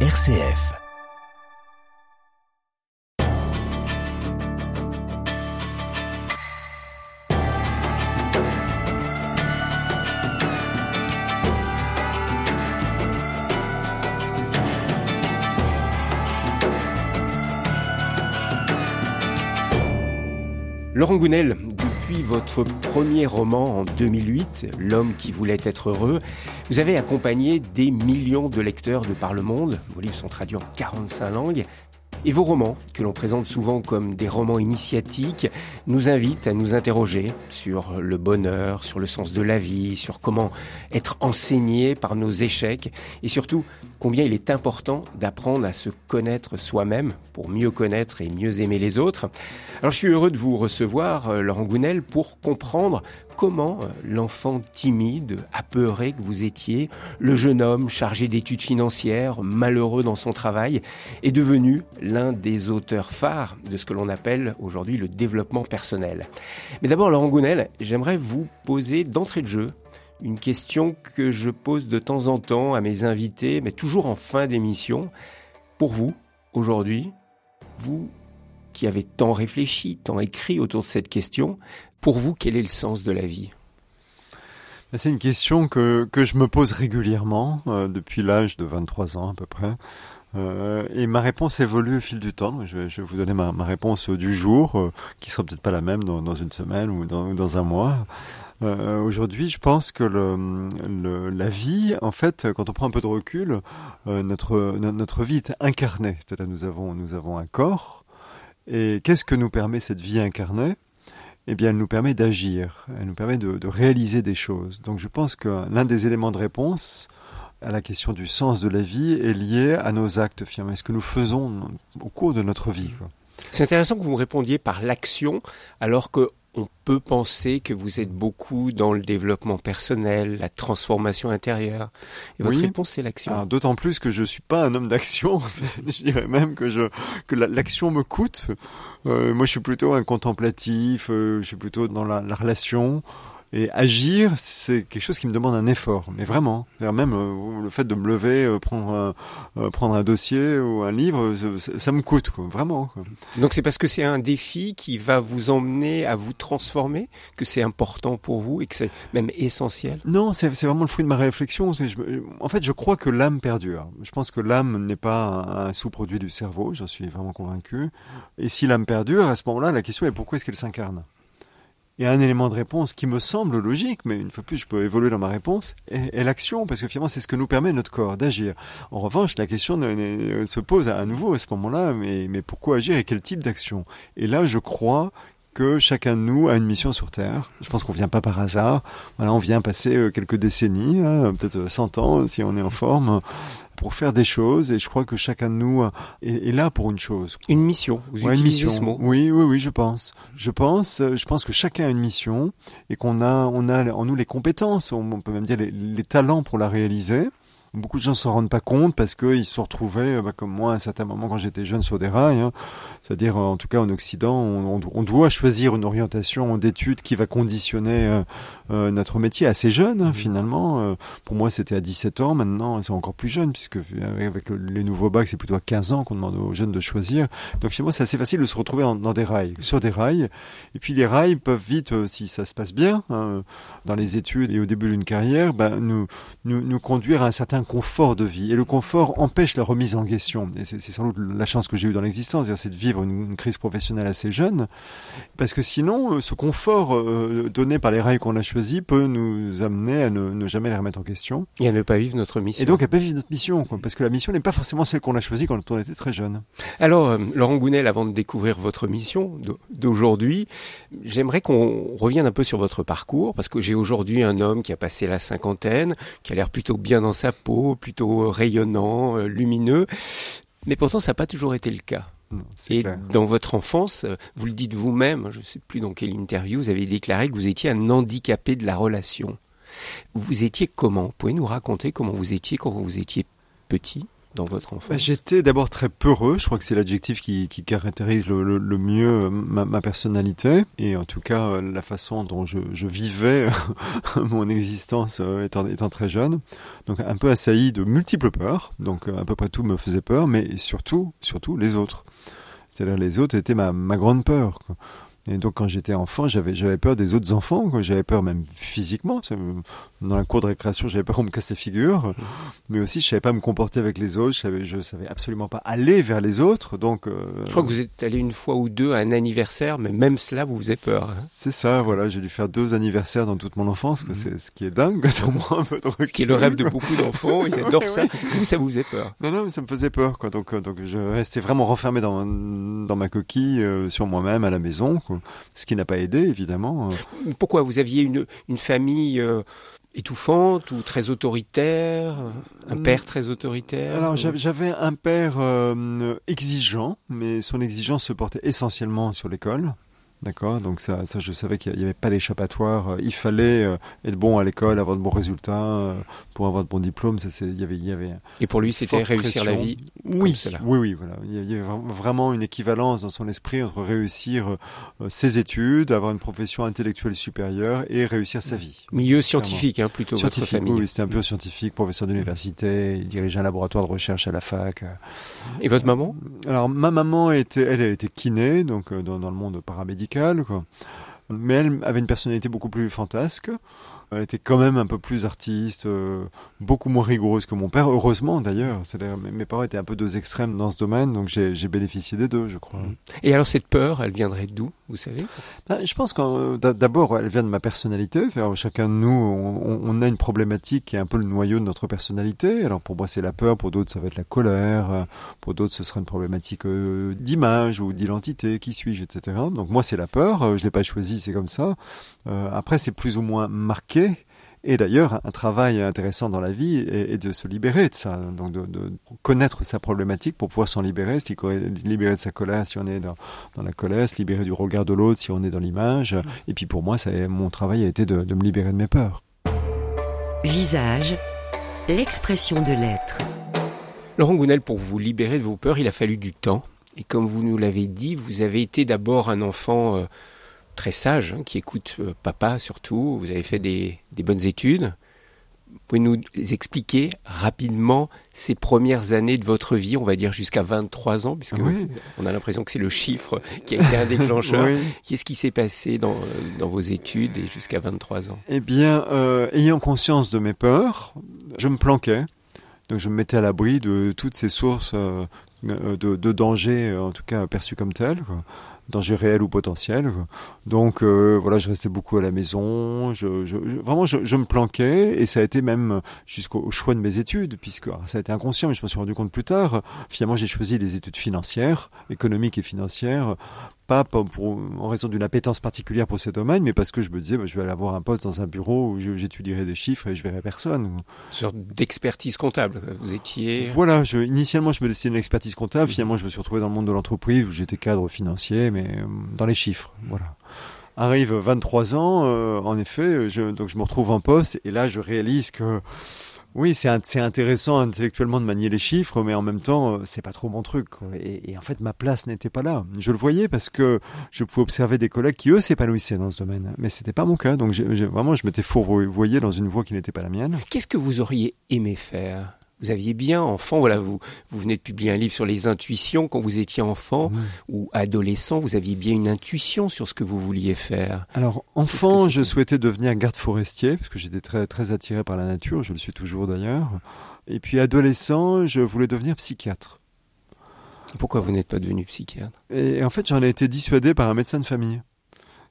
RCF. Laurent Gounel, depuis votre premier roman en 2008, L'homme qui voulait être heureux, vous avez accompagné des millions de lecteurs de par le monde. Vos livres sont traduits en 45 langues. Et vos romans, que l'on présente souvent comme des romans initiatiques, nous invitent à nous interroger sur le bonheur, sur le sens de la vie, sur comment être enseigné par nos échecs, et surtout combien il est important d'apprendre à se connaître soi-même pour mieux connaître et mieux aimer les autres. Alors je suis heureux de vous recevoir, euh, Laurent Gounel, pour comprendre comment euh, l'enfant timide, apeuré que vous étiez, le jeune homme chargé d'études financières, malheureux dans son travail, est devenu l'un des auteurs phares de ce que l'on appelle aujourd'hui le développement personnel? Mais d'abord, Laurent Gounel, j'aimerais vous poser d'entrée de jeu une question que je pose de temps en temps à mes invités, mais toujours en fin d'émission. Pour vous, aujourd'hui, vous qui avez tant réfléchi, tant écrit autour de cette question, pour vous, quel est le sens de la vie? C'est une question que, je me pose régulièrement euh, depuis l'âge de 23 ans à peu près. Euh, et ma réponse évolue au fil du temps. Je vais, vous donner ma, réponse du jour, euh, qui sera peut-être pas la même dans, une semaine ou dans, un mois. Euh, Aujourd'hui, je pense que la vie, en fait, quand on prend un peu de recul, euh, notre, notre vie est incarnée. C'est-à-dire nous avons, nous avons un corps. Et qu'est-ce que nous permet cette vie incarnée? Eh bien, elle nous permet d'agir, elle nous permet de, réaliser des choses. Donc, je pense que l'un des éléments de réponse à la question du sens de la vie est lié à nos actes, finalement, ce que nous faisons au cours de notre vie. C'est intéressant que vous me répondiez par l'action, alors que on peut penser que vous êtes beaucoup dans le développement personnel, la transformation intérieure. Et votre oui. réponse, c'est l'action. D'autant plus que je suis pas un homme d'action. je dirais même que je que l'action me coûte. Euh, moi, je suis plutôt un contemplatif. Euh, je suis plutôt dans la, la relation. Et agir, c'est quelque chose qui me demande un effort, mais vraiment. Même euh, le fait de me lever, euh, prendre un, euh, prendre un dossier ou un livre, ça, ça me coûte, quoi, vraiment. Quoi. Donc c'est parce que c'est un défi qui va vous emmener à vous transformer que c'est important pour vous et que c'est même essentiel? Non, c'est vraiment le fruit de ma réflexion. Je, en fait, je crois que l'âme perdure. Je pense que l'âme n'est pas un, un sous-produit du cerveau, j'en suis vraiment convaincu. Et si l'âme perdure, à ce moment-là, la question est pourquoi est-ce qu'elle s'incarne? Il y a un élément de réponse qui me semble logique, mais une fois plus, je peux évoluer dans ma réponse, est, est l'action, parce que finalement, c'est ce que nous permet notre corps d'agir. En revanche, la question se pose à nouveau à ce moment-là, mais, pourquoi agir et quel type d'action? Et là, je crois que chacun de nous a une mission sur Terre. Je pense qu'on vient pas par hasard. Voilà, on vient passer quelques décennies, hein, peut-être 100 ans si on est en forme, pour faire des choses et je crois que chacun de nous est, est là pour une chose. Une mission. Vous ouais, une mission. ce mot Oui, oui, oui, je pense. Je pense, je pense que chacun a une mission et qu'on a, on a en nous les compétences, on peut même dire les, les talents pour la réaliser. Beaucoup de gens s'en rendent pas compte parce qu'ils se sont retrouvés, bah, comme moi, à un certain moment quand j'étais jeune sur des rails. Hein. C'est-à-dire, en tout cas en Occident, on, on, doit choisir une orientation d'études qui va conditionner euh, euh, notre métier assez jeune, hein, finalement. Euh, pour moi, c'était à 17 ans. Maintenant, c'est encore plus jeune, puisque avec le, les nouveaux bacs, c'est plutôt à 15 ans qu'on demande aux jeunes de choisir. Donc finalement, c'est assez facile de se retrouver en, dans des rails, sur des rails. Et puis les rails peuvent vite, si ça se passe bien, hein, dans les études et au début d'une carrière, bah, nous, nous, nous conduire à un certain confort de vie. Et le confort empêche la remise en question. Et c'est sans doute la chance que j'ai eue dans l'existence, c'est de vivre une, une, crise professionnelle assez jeune. Parce que sinon, ce confort euh, donné par les rails qu'on a choisis peut nous amener à ne, ne, jamais les remettre en question. Et à ne pas vivre notre mission. Et donc à ne pas vivre notre mission. Quoi, parce que la mission n'est pas forcément celle qu'on a choisie quand on était très jeune. Alors, euh, Laurent Gounel, avant de découvrir votre mission d'aujourd'hui, j'aimerais qu'on revienne un peu sur votre parcours. Parce que j'ai aujourd'hui un homme qui a passé la cinquantaine, qui a l'air plutôt bien dans sa peau, plutôt rayonnant, euh, lumineux. Mais pourtant, ça n'a pas toujours été le cas. Non, Et clair. dans votre enfance, vous le dites vous-même, je ne sais plus dans quelle interview, vous avez déclaré que vous étiez un handicapé de la relation. Vous étiez comment? Vous pouvez nous raconter comment vous étiez quand vous étiez petit? Dans votre enfance bah, J'étais d'abord très peureux. Je crois que c'est l'adjectif qui, caractérise le, mieux ma, ma, personnalité et en tout cas la façon dont je, vivais mon existence étant, étant, très jeune. Donc un peu assailli de multiples peurs. Donc à peu près tout me faisait peur, mais surtout, surtout les autres. C'est-à-dire les autres étaient ma, grande peur. Et donc quand j'étais enfant, j'avais peur des autres enfants, j'avais peur même physiquement. Dans la cour de récréation, j'avais peur qu'on me casse les figures, mais aussi je savais pas me comporter avec les autres. Je savais je savais absolument pas aller vers les autres. Donc euh, je crois que vous êtes allé une fois ou deux à un anniversaire, mais même cela vous faisait peur. Hein. C'est ça, voilà. J'ai dû faire deux anniversaires dans toute mon enfance, mmh. c'est ce qui est dingue. Moi, un peu de recul, ce qui est le rêve de beaucoup d'enfants, ils adorent ça. Vous, ça vous faisait peur Non, non, mais ça me faisait peur. Quoi. Donc, euh, donc je restais vraiment renfermé dans dans ma coquille euh, sur moi-même à la maison. Quoi ce qui n'a pas aidé évidemment. Pourquoi vous aviez une, une famille étouffante ou très autoritaire, un père très autoritaire Alors j'avais un père euh, exigeant, mais son exigence se portait essentiellement sur l'école. D'accord, donc ça, ça, je savais qu'il n'y avait pas d'échappatoire. Il fallait euh, être bon à l'école, avoir de bons résultats euh, pour avoir de bons diplômes. Ça, il y avait, il y avait. Et pour lui, c'était réussir la vie. Oui, oui, oui, voilà. Il y avait vraiment une équivalence dans son esprit entre réussir euh, ses études, avoir une profession intellectuelle supérieure et réussir sa vie. Milieu scientifique, hein, plutôt. Scientifique, votre famille. oui, c'était un peu scientifique, professeur d'université. Il dirigeait un laboratoire de recherche à la fac. Et votre maman? Alors ma maman était, elle, elle était kiné, donc dans, dans le monde paramédical Mais elle avait une personnalité beaucoup plus fantasque. Elle était quand même un peu plus artiste, euh, beaucoup moins rigoureuse que mon père, heureusement d'ailleurs. Mes parents étaient un peu deux extrêmes dans ce domaine, donc j'ai bénéficié des deux, je crois. Et alors cette peur, elle viendrait d'où, vous savez? Ben, Je pense que euh, d'abord, elle vient de ma personnalité. Chacun de nous, on, on, a une problématique qui est un peu le noyau de notre personnalité. Alors pour moi, c'est la peur, pour d'autres, ça va être la colère, pour d'autres, ce sera une problématique euh, d'image ou d'identité, qui suis-je, etc. Donc moi, c'est la peur, je l'ai pas choisi, c'est comme ça. Après, c'est plus ou moins marqué et d'ailleurs, un travail intéressant dans la vie est, de se libérer de ça, donc de, connaître sa problématique pour pouvoir s'en libérer, se libérer de sa colère si on est dans, la colère, se libérer du regard de l'autre si on est dans l'image. Et puis pour moi, ça, mon travail a été de, de me libérer de mes peurs. Visage, l'expression de l'être. Laurent Gounel, pour vous libérer de vos peurs, il a fallu du temps. Et comme vous nous l'avez dit, vous avez été d'abord un enfant... Euh, très sage, hein, qui écoute euh, papa surtout. Vous avez fait des, des bonnes études. Vous pouvez nous expliquer rapidement ces premières années de votre vie, on va dire jusqu'à 23 ans, puisque on a l'impression que c'est le chiffre qui a été un déclencheur. Qu'est-ce qui s'est passé dans, dans, vos études et jusqu'à 23 ans? Eh bien, euh, ayant conscience de mes peurs, je me planquais. Donc je me mettais à l'abri de toutes ces sources euh, de, de danger, en tout cas perçues comme telles. Quoi danger réel ou potentiel. Donc euh, voilà, je restais beaucoup à la maison. Je, je, vraiment, je, je, me planquais et ça a été même jusqu'au choix de mes études, puisque ça a été inconscient, mais je me suis rendu compte plus tard. Finalement, j'ai choisi des études financières, économiques et financières, pas pour, en raison d'une appétence particulière pour ces domaines, mais parce que je me disais, bah, je vais aller avoir un poste dans un bureau où j'étudierai des chiffres et je verrai personne. Une sorte d'expertise comptable. Vous étiez. Voilà. Je, initialement, je me destinais une expertise comptable. Finalement, je me suis retrouvé dans le monde de l'entreprise où j'étais cadre financier, mais euh, dans les chiffres. Voilà. Arrive 23 ans, euh, en effet, je, donc je me retrouve en poste et là, je réalise que oui, c'est intéressant intellectuellement de manier les chiffres, mais en même temps, euh, c'est pas trop mon truc. Et, en fait, ma place n'était pas là. Je le voyais parce que je pouvais observer des collègues qui eux s'épanouissaient dans ce domaine, mais c'était pas mon cas. Donc vraiment, je m'étais fourvoyé dans une voie qui n'était pas la mienne. Qu'est-ce que vous auriez aimé faire? Vous aviez bien enfant, voilà, vous, vous venez de publier un livre sur les intuitions. Quand vous étiez enfant ou adolescent, vous aviez bien une intuition sur ce que vous vouliez faire. Alors, enfant, je souhaitais devenir garde forestier, parce que j'étais très, très attiré par la nature, je le suis toujours d'ailleurs. Et puis, adolescent, je voulais devenir psychiatre. Pourquoi vous n'êtes pas devenu psychiatre? Et en fait, j'en ai été dissuadé par un médecin de famille.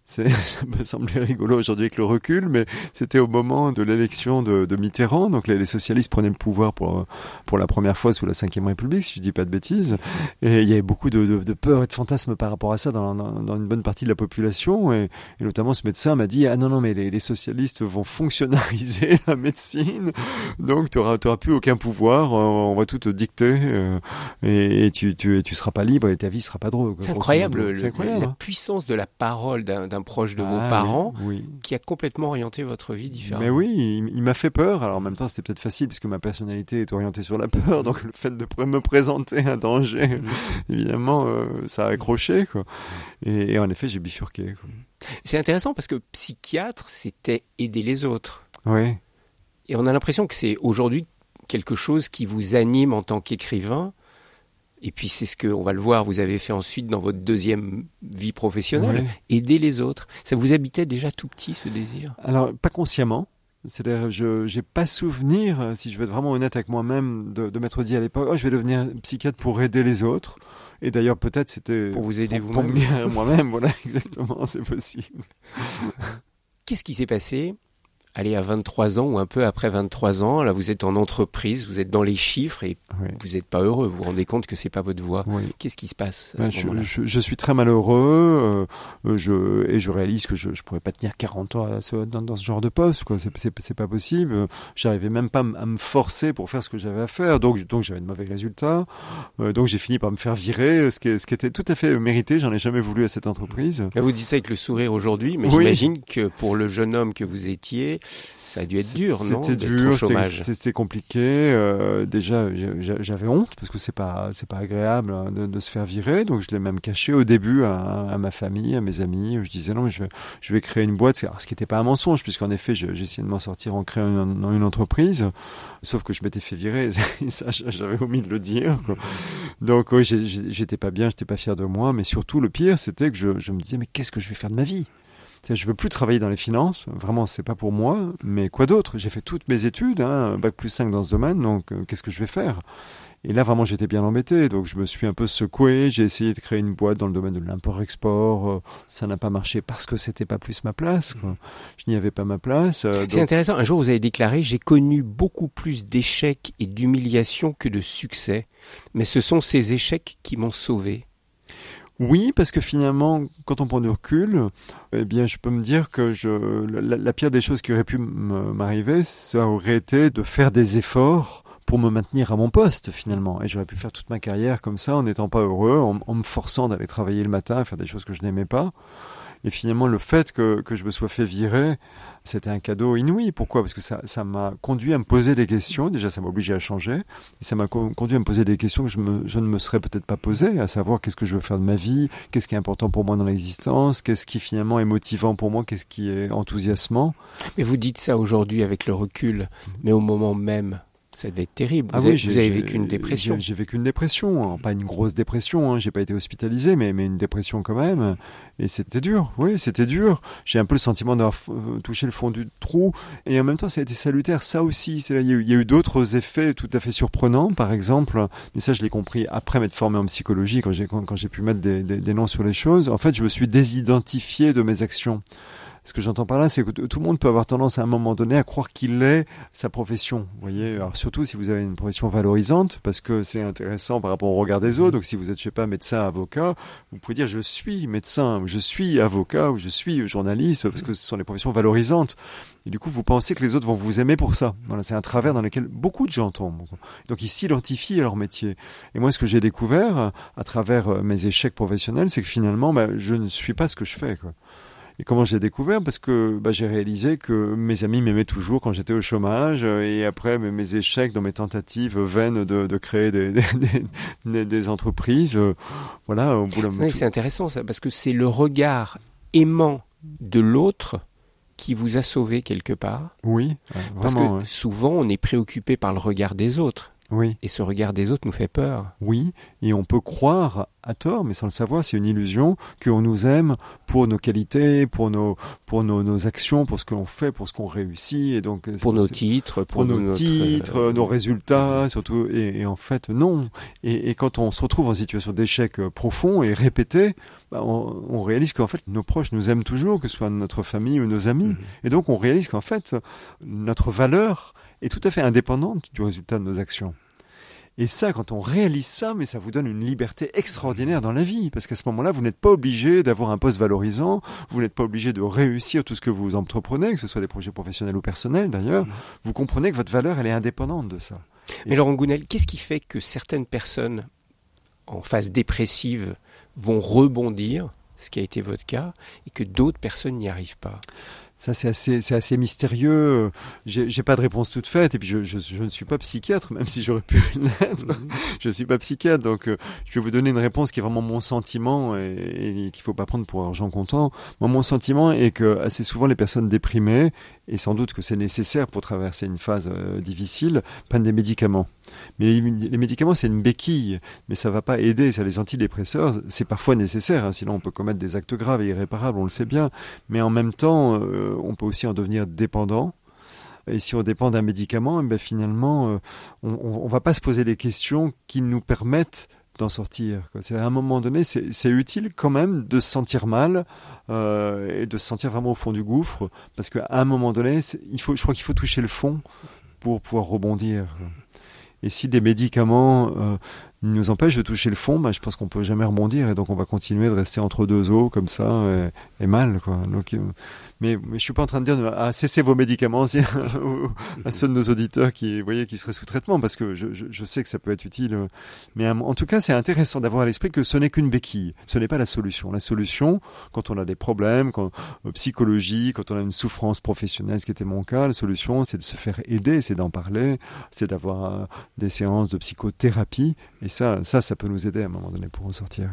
ça me semblait rigolo aujourd'hui avec le recul, mais c'était au moment de l'élection de, de, Mitterrand. Donc les, les, socialistes prenaient le pouvoir pour pour la première fois sous la Ve République, si je dis pas de bêtises. Et il y avait beaucoup de, de, de peur et de fantasmes par rapport à ça dans, dans, dans, une bonne partie de la population. Et, et notamment ce médecin m'a dit ah non non mais les, les, socialistes vont fonctionnariser la médecine, donc tu auras, plus aucun pouvoir, on va tout te dicter euh, et, et, tu, tu, tu seras pas libre et ta vie sera pas drôle. C'est incroyable, incroyable, la hein. puissance de la parole d'un d'un proche de vos Ah, parents oui, oui. qui a complètement orienté votre vie différemment. Mais oui, il, il m'a fait peur. Alors en même temps, c'était peut-être facile puisque ma personnalité est orientée sur la peur. Donc le fait de me présenter un danger, évidemment, euh, ça a accroché. Quoi. Et, et en effet, j'ai bifurqué. C'est intéressant parce que psychiatre, c'était aider les autres. Oui. Et on a l'impression que c'est aujourd'hui quelque chose qui vous anime en tant qu'écrivain. Et puis c'est ce que, on va le voir, vous avez fait ensuite dans votre deuxième vie professionnelle, aider les autres. Ça vous habitait déjà tout petit ce désir? Alors, pas consciemment. C'est-à-dire, je n'ai pas souvenir, si je veux être vraiment honnête avec moi-même, de, de m'être dit à l'époque, oh, je vais devenir psychiatre pour aider les autres. Et d'ailleurs, peut-être c'était Pour vous aider pour, pour me vous-même. guérir moi-même. Voilà, exactement, c'est possible. Qu'est-ce qui s'est passé? Allez, à 23 ans ou un peu après 23 ans, là vous êtes en entreprise, vous êtes dans les chiffres et Oui. vous n'êtes pas heureux, vous vous rendez compte que c'est pas votre voie. oui. Qu'est-ce qui se passe à Ben, ce je, moment-là? je- je suis très malheureux euh, je, et je réalise que je ne pourrais pas tenir 40 ans ce- dans, dans ce genre de poste. quoi. C'est pas possible. J'arrivais même pas à me forcer pour faire ce que j'avais à faire. Donc, donc j'avais de mauvais résultats. Euh, donc j'ai fini par me faire virer, ce qui, ce qui était tout à fait mérité. J'en ai jamais voulu à cette entreprise. Là, vous dites ça avec le sourire aujourd'hui, mais Oui. j'imagine que pour le jeune homme que vous étiez, ça a dû être dur, non C'était dur, c'était- compliqué. euh, déjà, j'avais honte parce que c'est pas c'est pas agréable hein, de, de se faire virer. Donc je l'ai même caché au début à, à ma famille, à mes amis. Je disais non, mais je vais je vais créer une boîte. Alors, ce qui n'était pas un mensonge puisqu'en effet, je- j'ai essayé de m'en sortir en créant une, une entreprise. Sauf que je m'étais fait virer. Et ça, j'avais omis de le dire. quoi. Donc oui, j'étais pas bien, j'étais pas fier de moi. Mais surtout, le pire, c'était que je, je me disais mais qu'est-ce que je vais faire de ma vie? Je veux plus travailler dans les finances, vraiment c'est pas pour moi, mais quoi d'autre? J'ai fait toutes mes études, hein, bac plus 5 dans ce domaine, donc euh, qu'est-ce que je vais faire? Et là vraiment j'étais bien embêté, donc je me suis un peu secoué, j'ai essayé de créer une boîte dans le domaine de l'import-export, euh, ça n'a pas marché parce que c'était pas plus ma place, quoi. je n'y avais pas ma place. euh, C'est donc- intéressant. Un jour, vous avez déclaré J'ai connu beaucoup plus d'échecs et d'humiliations que de succès, mais ce sont ces échecs qui m'ont sauvé. Oui, parce que finalement, quand on prend du recul, eh bien, je peux me dire que je, la, pire des choses qui aurait pu m'arriver, ça aurait été de faire des efforts pour me maintenir à mon poste finalement. Et j'aurais pu faire toute ma carrière comme ça, en n'étant pas heureux, en me forçant d'aller travailler le matin, faire des choses que je n'aimais pas. Et finalement, le fait que, que je me sois fait virer, c'était un cadeau inouï. Pourquoi? Parce que ça ça m'a conduit à me poser des questions. Déjà, ça m'a obligé à changer. Et ça m'a co- conduit à me poser des questions que je, me, je ne me serais peut-être pas posées, à savoir qu'est-ce que je veux faire de ma vie, qu'est-ce qui est important pour moi dans l'existence, qu'est-ce qui finalement est motivant pour moi, qu'est-ce qui est enthousiasmant. Mais vous dites ça aujourd'hui avec le recul, mais au moment même, ça devait être terrible. Vous, Ah avez, oui, j'ai- vous avez vécu une dépression. J'ai vécu une dépression, Alors, pas une grosse dépression, hein, j'ai pas été hospitalisé, mais, mais une dépression quand même. Et c'était dur, oui, c'était dur. J'ai un peu le sentiment d'avoir euh, touché le fond du trou. Et en même temps, ça a été salutaire, ça aussi. Là, Il y a eu, d'autres effets tout à fait surprenants, par exemple. Mais ça, je l'ai compris après m'être formé en psychologie, quand j'ai quand, pu mettre des, des, des noms sur les choses. En fait, je me suis désidentifié de mes actions. Ce que j'entends par là, c'est que tout le monde peut avoir tendance à un moment donné à croire qu'il est sa profession. Vous voyez, alors surtout si vous avez une profession valorisante, parce que c'est intéressant par rapport au regard des autres. Donc si vous êtes, je sais pas, médecin, avocat, vous pouvez dire je suis médecin, ou je suis avocat, ou je suis journaliste, parce que ce sont des professions valorisantes. Et du coup, vous pensez que les autres vont vous aimer pour ça. Voilà, c'est un travers dans lequel beaucoup de gens tombent. Donc ils s'identifient à leur métier. Et moi, ce que j'ai découvert à travers euh, mes échecs professionnels, c'est que finalement, bah, je ne suis pas ce que je fais. Quoi. Et comment j'ai découvert? Parce que bah, j'ai réalisé que mes amis m'aimaient toujours quand j'étais au chômage. euh, Et après, mes, mes échecs dans mes tentatives vaines de, de créer des, des, des, des entreprises, euh, voilà, au bout d'un moment. c'est intéressant ça, parce que c'est le regard aimant de l'autre qui vous a sauvé quelque part. Oui, Parce que ouais. souvent, on est préoccupé par le regard des autres. Oui. Et ce regard des autres nous fait peur. Oui, et on peut croire à tort, mais sans le savoir, c'est une illusion qu'on nous aime pour nos qualités, pour nos, pour nos, nos actions, pour ce qu'on fait, pour ce qu'on réussit, et donc Pour nos titres, pour, pour nos notre, titres, euh, nos résultats, surtout. Et, et en fait, non. Et, et quand on se retrouve en situation d'échec euh, profond et répété, bah, on, on réalise qu'en fait, nos proches nous aiment toujours, que ce soit notre famille ou nos amis. Mhm. Et donc, on réalise qu'en fait, notre valeur est tout à fait indépendante du résultat de nos actions. Et ça, quand on réalise ça, mais ça vous donne une liberté extraordinaire dans la vie, parce qu'à ce moment-là, vous n'êtes pas obligé d'avoir un poste valorisant, vous n'êtes pas obligé de réussir tout ce que vous entreprenez, que ce soit des projets professionnels ou personnels d'ailleurs. Mhm. Vous comprenez que votre valeur, elle est indépendante de ça. Mais Laurent Gounel, qu'est-ce qui fait que certaines personnes en phase dépressive vont rebondir ce qui a été votre cas, et que d'autres personnes n'y arrivent pas? Ça, c'est assez, c'est assez mystérieux. J'ai, pas de réponse toute faite. Et puis, je, je, je, ne suis pas psychiatre, même si j'aurais pu l'être. Mhm. je suis pas psychiatre. Donc, euh, je vais vous donner une réponse qui est vraiment mon sentiment et, et qu'il faut pas prendre pour argent comptant. Moi, mon sentiment est que assez souvent, les personnes déprimées, et sans doute que c'est nécessaire pour traverser une phase euh, difficile, prennent des médicaments. Mais les médicaments, c'est une béquille, mais ça va pas aider. Ça, les antidépresseurs, c'est parfois nécessaire, hein, sinon on peut commettre des actes graves et irréparables, on le sait bien. Mais en même temps, euh, on peut aussi en devenir dépendant. Et si on dépend d'un médicament, eh ben finalement, euh, on ne va pas se poser les questions qui nous permettent d'en sortir. C'est à un moment donné, c'est utile quand même de se sentir mal euh, et de se sentir vraiment au fond du gouffre, parce qu'à un moment donné, il faut, je crois qu'il faut toucher le fond pour pouvoir rebondir. Et si des médicaments euh, nous empêchent de toucher le fond, bah, je pense qu'on peut jamais rebondir et donc on va continuer de rester entre deux eaux comme ça et, mal. Quoi. Donc, euh, mais, mais je suis pas en train de dire à cesser vos médicaments à ceux de nos auditeurs qui, voyez, qui seraient sous traitement parce que je, je, sais que ça peut être utile. Mais en tout cas, c'est intéressant d'avoir à l'esprit que ce n'est qu'une béquille. Ce n'est pas la solution. La solution, quand on a des problèmes, quand, euh, psychologiques, quand on a une souffrance professionnelle, ce qui était mon cas, la solution, c'est de se faire aider, c'est d'en parler, c'est d'avoir euh, des séances de psychothérapie. Et ça, ça, ça peut nous aider à un moment donné pour en sortir.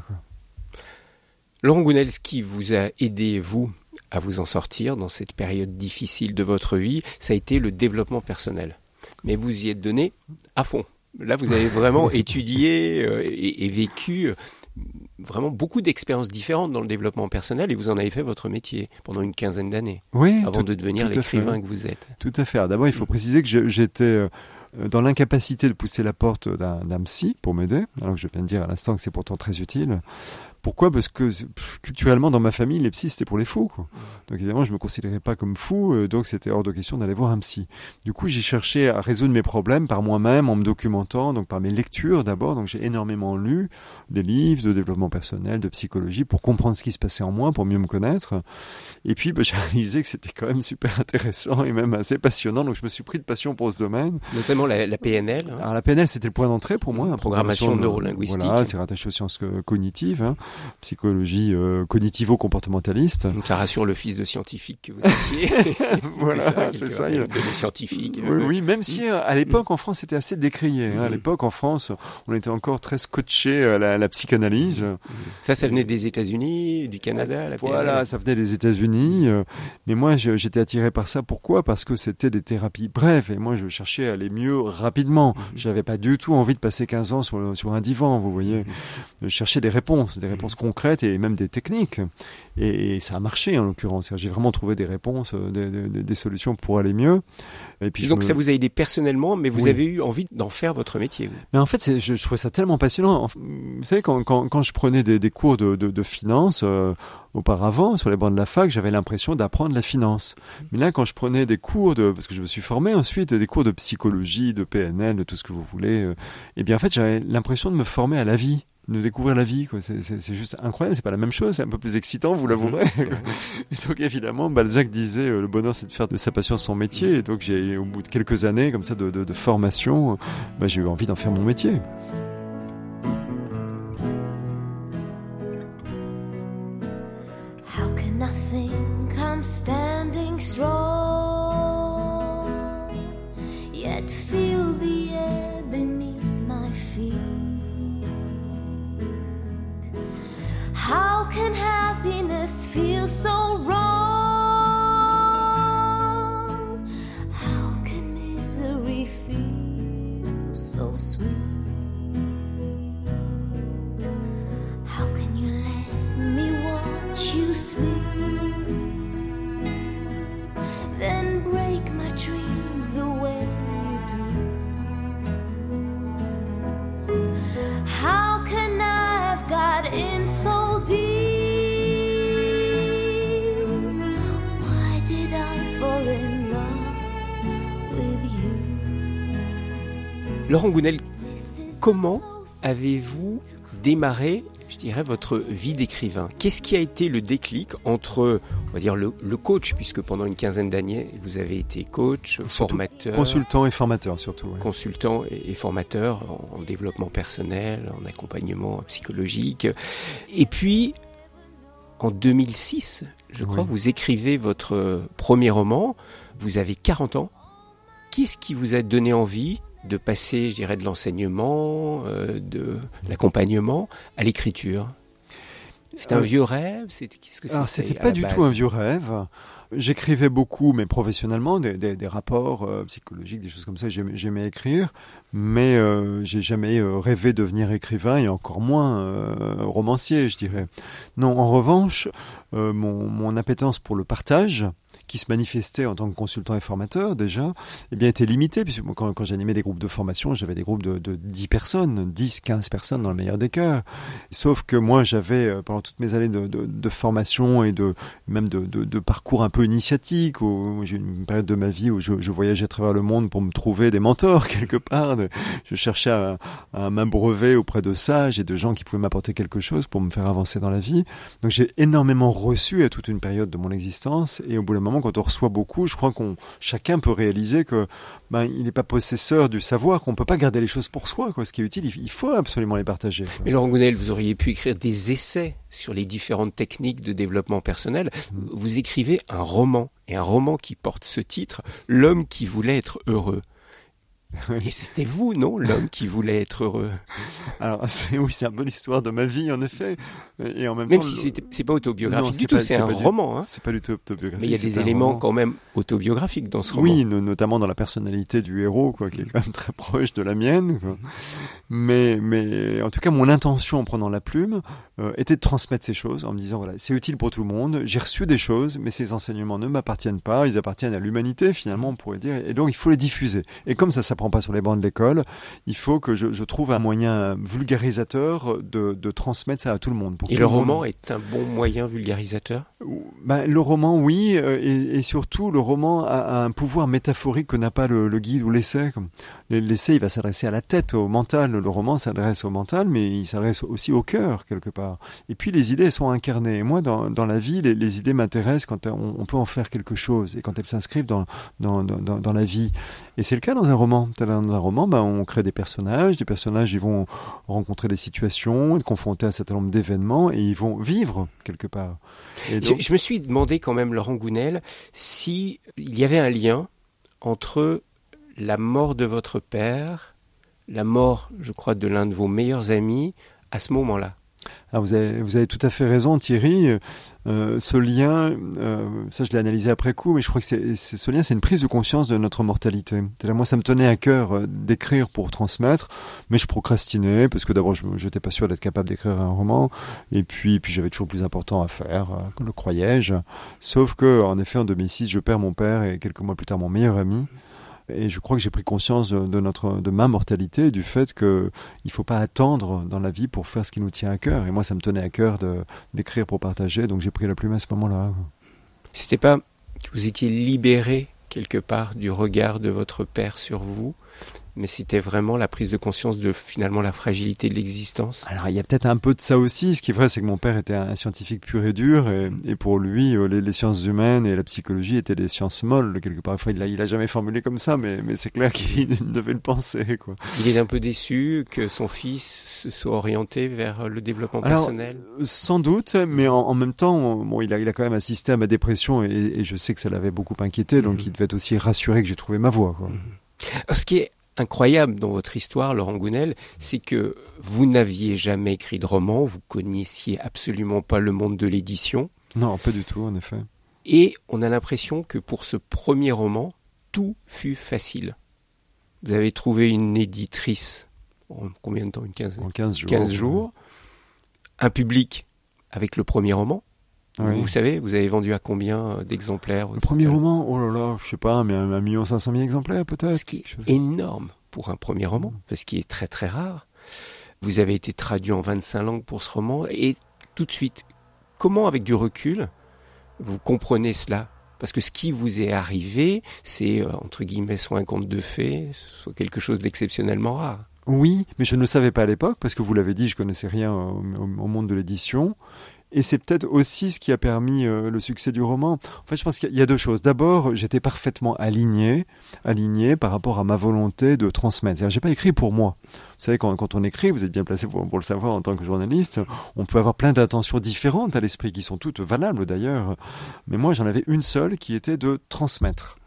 Laurent Gounel, ce qui vous a aidé, vous, à vous en sortir dans cette période difficile de votre vie, ça a été le développement personnel. Mais vous y êtes donné à fond. Là, vous avez vraiment étudié euh, et, et, vécu euh, vraiment beaucoup d'expériences différentes dans le développement personnel et vous en avez fait votre métier pendant une quinzaine d'années. Oui. Avant tout, de devenir l'écrivain que vous êtes. Tout à fait. D'abord, il faut préciser que j'étais euh, dans l'incapacité de pousser la porte d'un psy pour m'aider, alors que je viens de dire à l'instant que c'est pourtant très utile. Pourquoi? Parce que culturellement, dans ma famille, les psys, c'était pour les fous. Quoi. Donc évidemment, je me considérais pas comme fou, euh, donc c'était hors de question d'aller voir un psy. Du coup, j'ai cherché à résoudre mes problèmes par moi-même, en me documentant, donc par mes lectures d'abord. Donc j'ai énormément lu des livres de développement personnel, de psychologie, pour comprendre ce qui se passait en moi, pour mieux me connaître. Et puis, bah, j'ai réalisé que c'était quand même super intéressant et même assez passionnant. Donc je me suis pris de passion pour ce domaine. Notamment la, la PNL. Hein. Alors la PNL, c'était le point d'entrée pour moi. Programmation, programmation neurolinguistique. Voilà, c'est rattaché aux sciences cognitives. Hein psychologie euh, cognitivo-comportementaliste. Donc ça rassure le fils de scientifique que vous étiez. voilà, c'est ça. Il... scientifique. Oui, oui, même si euh, à l'époque en France c'était assez décrié. Hein. À mm. l'époque en France, on était encore très scotché à la, la psychanalyse. Mm. Ça, ça venait des États-Unis, du Canada, la Voilà, ça venait des États-Unis. Euh, mais moi, j'étais attiré par ça. Pourquoi? Parce que c'était des thérapies brèves et moi, je cherchais à aller mieux rapidement. Mm. J'avais pas du tout envie de passer 15 ans sur, sur un divan, vous voyez. Je cherchais des réponses, des réponses concrètes et même des techniques. Et, ça a marché en l'occurrence. J'ai vraiment trouvé des réponses, euh, des, des, des, solutions pour aller mieux. Et puis donc me... ça vous a aidé personnellement, mais vous oui. avez eu envie d'en faire votre métier. Vous? Mais en fait, je, je trouvais ça tellement passionnant. Vous savez, quand, quand, quand je prenais des, des cours de, de, de finance euh, auparavant sur les bancs de la fac, j'avais l'impression d'apprendre la finance. Mais là, quand je prenais des cours de, parce que je me suis formé ensuite, des cours de psychologie, de PNL, de tout ce que vous voulez, euh, et bien en fait, j'avais l'impression de me former à la vie de découvrir la vie. C'est juste incroyable, c'est pas la même chose, c'est un peu plus excitant, vous l'avouerez. et donc évidemment, Balzac disait euh, le bonheur c'est de faire de sa passion son métier. Et donc j'ai au bout de quelques années comme ça de, de, de formation, bah, j'ai eu envie d'en faire mon métier. How can nothing come standing Laurent Gounel, comment avez-vous démarré, je dirais, votre vie d'écrivain? Qu'est-ce qui a été le déclic entre, on va dire, le, le coach, puisque pendant une quinzaine d'années, vous avez été coach, surtout formateur. Consultant et formateur, surtout. Ouais. Consultant et, et formateur en, en, développement personnel, en accompagnement psychologique. Et puis, En 2006, je crois, Oui. vous écrivez votre premier roman. Vous avez 40 ans. Qu'est-ce qui vous a donné envie de passer, je dirais, de l'enseignement, euh, de l'accompagnement à l'écriture C'est un Euh, vieux rêve C'était qu'est-ce que Alors, c'était pas du tout un vieux rêve. J'écrivais beaucoup, mais professionnellement, des, des- des rapports euh, psychologiques, des choses comme ça. J'aimais, écrire, mais euh, j'ai jamais rêvé de devenir écrivain et encore moins euh, romancier, je dirais. Non, en revanche, mon, mon appétence pour le partage, qui se manifestait en tant que consultant et formateur déjà, eh bien était limitée, puisque moi, quand, j'animais des groupes de formation, j'avais des groupes de, de 10 personnes, 10, 15 personnes dans le meilleur des cas. Sauf que moi, j'avais, euh, pendant toutes mes années de, de, formation et de même de, parcours un peu initiatique, où j'ai eu une période de ma vie où je, voyageais à travers le monde pour me trouver des mentors quelque part. Je cherchais à, à m'abreuver auprès de sages et de gens qui pouvaient m'apporter quelque chose pour me faire avancer dans la vie. Donc j'ai énormément reçu à toute une période de mon existence et au bout d'un moment, quand on reçoit beaucoup, je crois qu'on chacun peut réaliser que ben, il n'est pas possesseur du savoir, qu'on peut pas garder les choses pour soi. Quoi. Ce qui est utile, il faut absolument les partager. quoi. Mais Laurent Gounel, vous auriez pu écrire des essais sur les différentes techniques de développement personnel. Mm. Vous écrivez un roman, et un roman qui porte ce titre, L'homme qui voulait être heureux. Et c'était vous, non, l'homme qui voulait être heureux Alors oui, c'est un peu l'histoire de ma vie en effet, et en même, Même temps, si c'est pas autobiographique Non, du tout, c'est un roman. Hein. C'est pas du tout autobiographique. Mais il y a des éléments roman. quand même autobiographiques dans ce roman. Oui, no- notamment dans la personnalité du héros, quoi, qui est quand même très proche de la mienne. quoi. Mais, mais en tout cas, mon intention en prenant la plume euh, était de transmettre ces choses en me disant voilà, c'est utile pour tout le monde. J'ai reçu des choses, mais ces enseignements ne m'appartiennent pas. Ils appartiennent à l'humanité, finalement, on pourrait dire. Et donc, il faut les diffuser. Et comme ça s'apprend pas sur les bancs de l'école, il faut que je, je trouve un moyen vulgarisateur de, de transmettre ça à tout le monde. pour Et le monde- roman est un bon moyen vulgarisateur? Ben, le roman, oui, euh, et, et surtout le roman a, un pouvoir métaphorique que n'a pas le, le guide ou l'essai. L'essai, il va s'adresser à la tête, au mental. Le roman s'adresse au mental, mais il s'adresse aussi au cœur quelque part. Et puis les idées sont incarnées. Et moi, dans, dans la vie, les, les idées m'intéressent quand on, on peut en faire quelque chose et quand elles s'inscrivent dans, dans, dans, dans- dans la vie. Et c'est le cas dans un roman. Dans un roman, ben, on crée des personnages. Des personnages, ils vont rencontrer des situations, être confrontés à un certain nombre d'événements et ils vont vivre quelque part. Et Je, je me suis demandé quand même, Laurent Gounel, si il y avait un lien entre la mort de votre père, la mort, je crois, de l'un de vos meilleurs amis à ce moment-là. Alors vous avez, vous avez tout à fait raison Thierry. Euh, ce lien, euh, ça je l'ai analysé après coup, mais je crois que c'est, c'est- ce lien c'est une prise de conscience de notre mortalité. C'est-à-dire, moi ça me tenait à cœur euh, d'écrire pour transmettre, mais je procrastinais parce que d'abord je n'étais pas sûr d'être capable d'écrire un roman, et puis, puis j'avais toujours plus important à faire, le croyais-je. Sauf que en effet en 2006 je perds mon père et quelques mois plus tard mon meilleur ami. Et je crois que j'ai pris conscience de, notre, de ma mortalité, du fait que il faut pas attendre dans la vie pour faire ce qui nous tient à cœur. Et moi, ça me tenait à cœur d'écrire pour partager, donc j'ai pris la plume à ce moment-là. C'était pas que vous étiez libéré quelque part du regard de votre père sur vous, mais c'était vraiment la prise de conscience de finalement la fragilité de l'existence. Alors, il y a peut-être un peu de ça aussi. Ce qui est vrai, c'est que mon père était un, scientifique pur et dur, et, et pour lui, euh, les, les sciences humaines et la psychologie étaient des sciences molles, quelque part. Enfin, il l'a, il a jamais formulé comme ça, mais, mais c'est clair qu'il devait le penser, quoi. Il est un peu déçu que son fils se soit orienté vers le développement Alors, personnel. Sans doute, mais en, en même temps, bon, il a, il a quand même assisté à ma dépression, et, et je sais que ça l'avait beaucoup inquiété, donc Mhm. il devait être aussi rassuré que j'ai trouvé ma voie, quoi. Ce qui est incroyable dans votre histoire, Laurent Gounel, c'est que vous n'aviez jamais écrit de roman, vous connaissiez absolument pas le monde de l'édition, Non, pas du tout, en effet. et on a l'impression que pour ce premier roman, tout fut facile. Vous avez trouvé une éditrice en combien de temps? Une quinzaine? En 15 jours. 15 jours. Un public avec le premier roman. Oui. Vous savez, vous avez vendu à combien d'exemplaires au Le premier roman, oh là là, je sais pas, mais un, million cinq cent mille exemplaires peut-être. Ce qui est énorme pour un premier roman, parce qu'il est très très rare. Vous avez été traduit en 25 langues pour ce roman, et tout de suite, comment avec du recul, vous comprenez cela? Parce que ce qui vous est arrivé, c'est, euh, entre guillemets, soit un conte de fées, soit quelque chose d'exceptionnellement rare. Oui, mais je ne le savais pas à l'époque parce que vous l'avez dit, je connaissais rien au monde de l'édition. Et c'est peut-être aussi ce qui a permis euh, le succès du roman. En fait, je pense qu'il y a deux choses. D'abord, j'étais parfaitement aligné, aligné par rapport à ma volonté de transmettre. C'est-à-dire, j'ai pas écrit pour moi. Vous savez, quand, on écrit, vous êtes bien placé pour, pour le savoir en tant que journaliste, on peut avoir plein d'intentions différentes à l'esprit, qui sont toutes valables d'ailleurs. Mais moi, j'en avais une seule qui était de transmettre.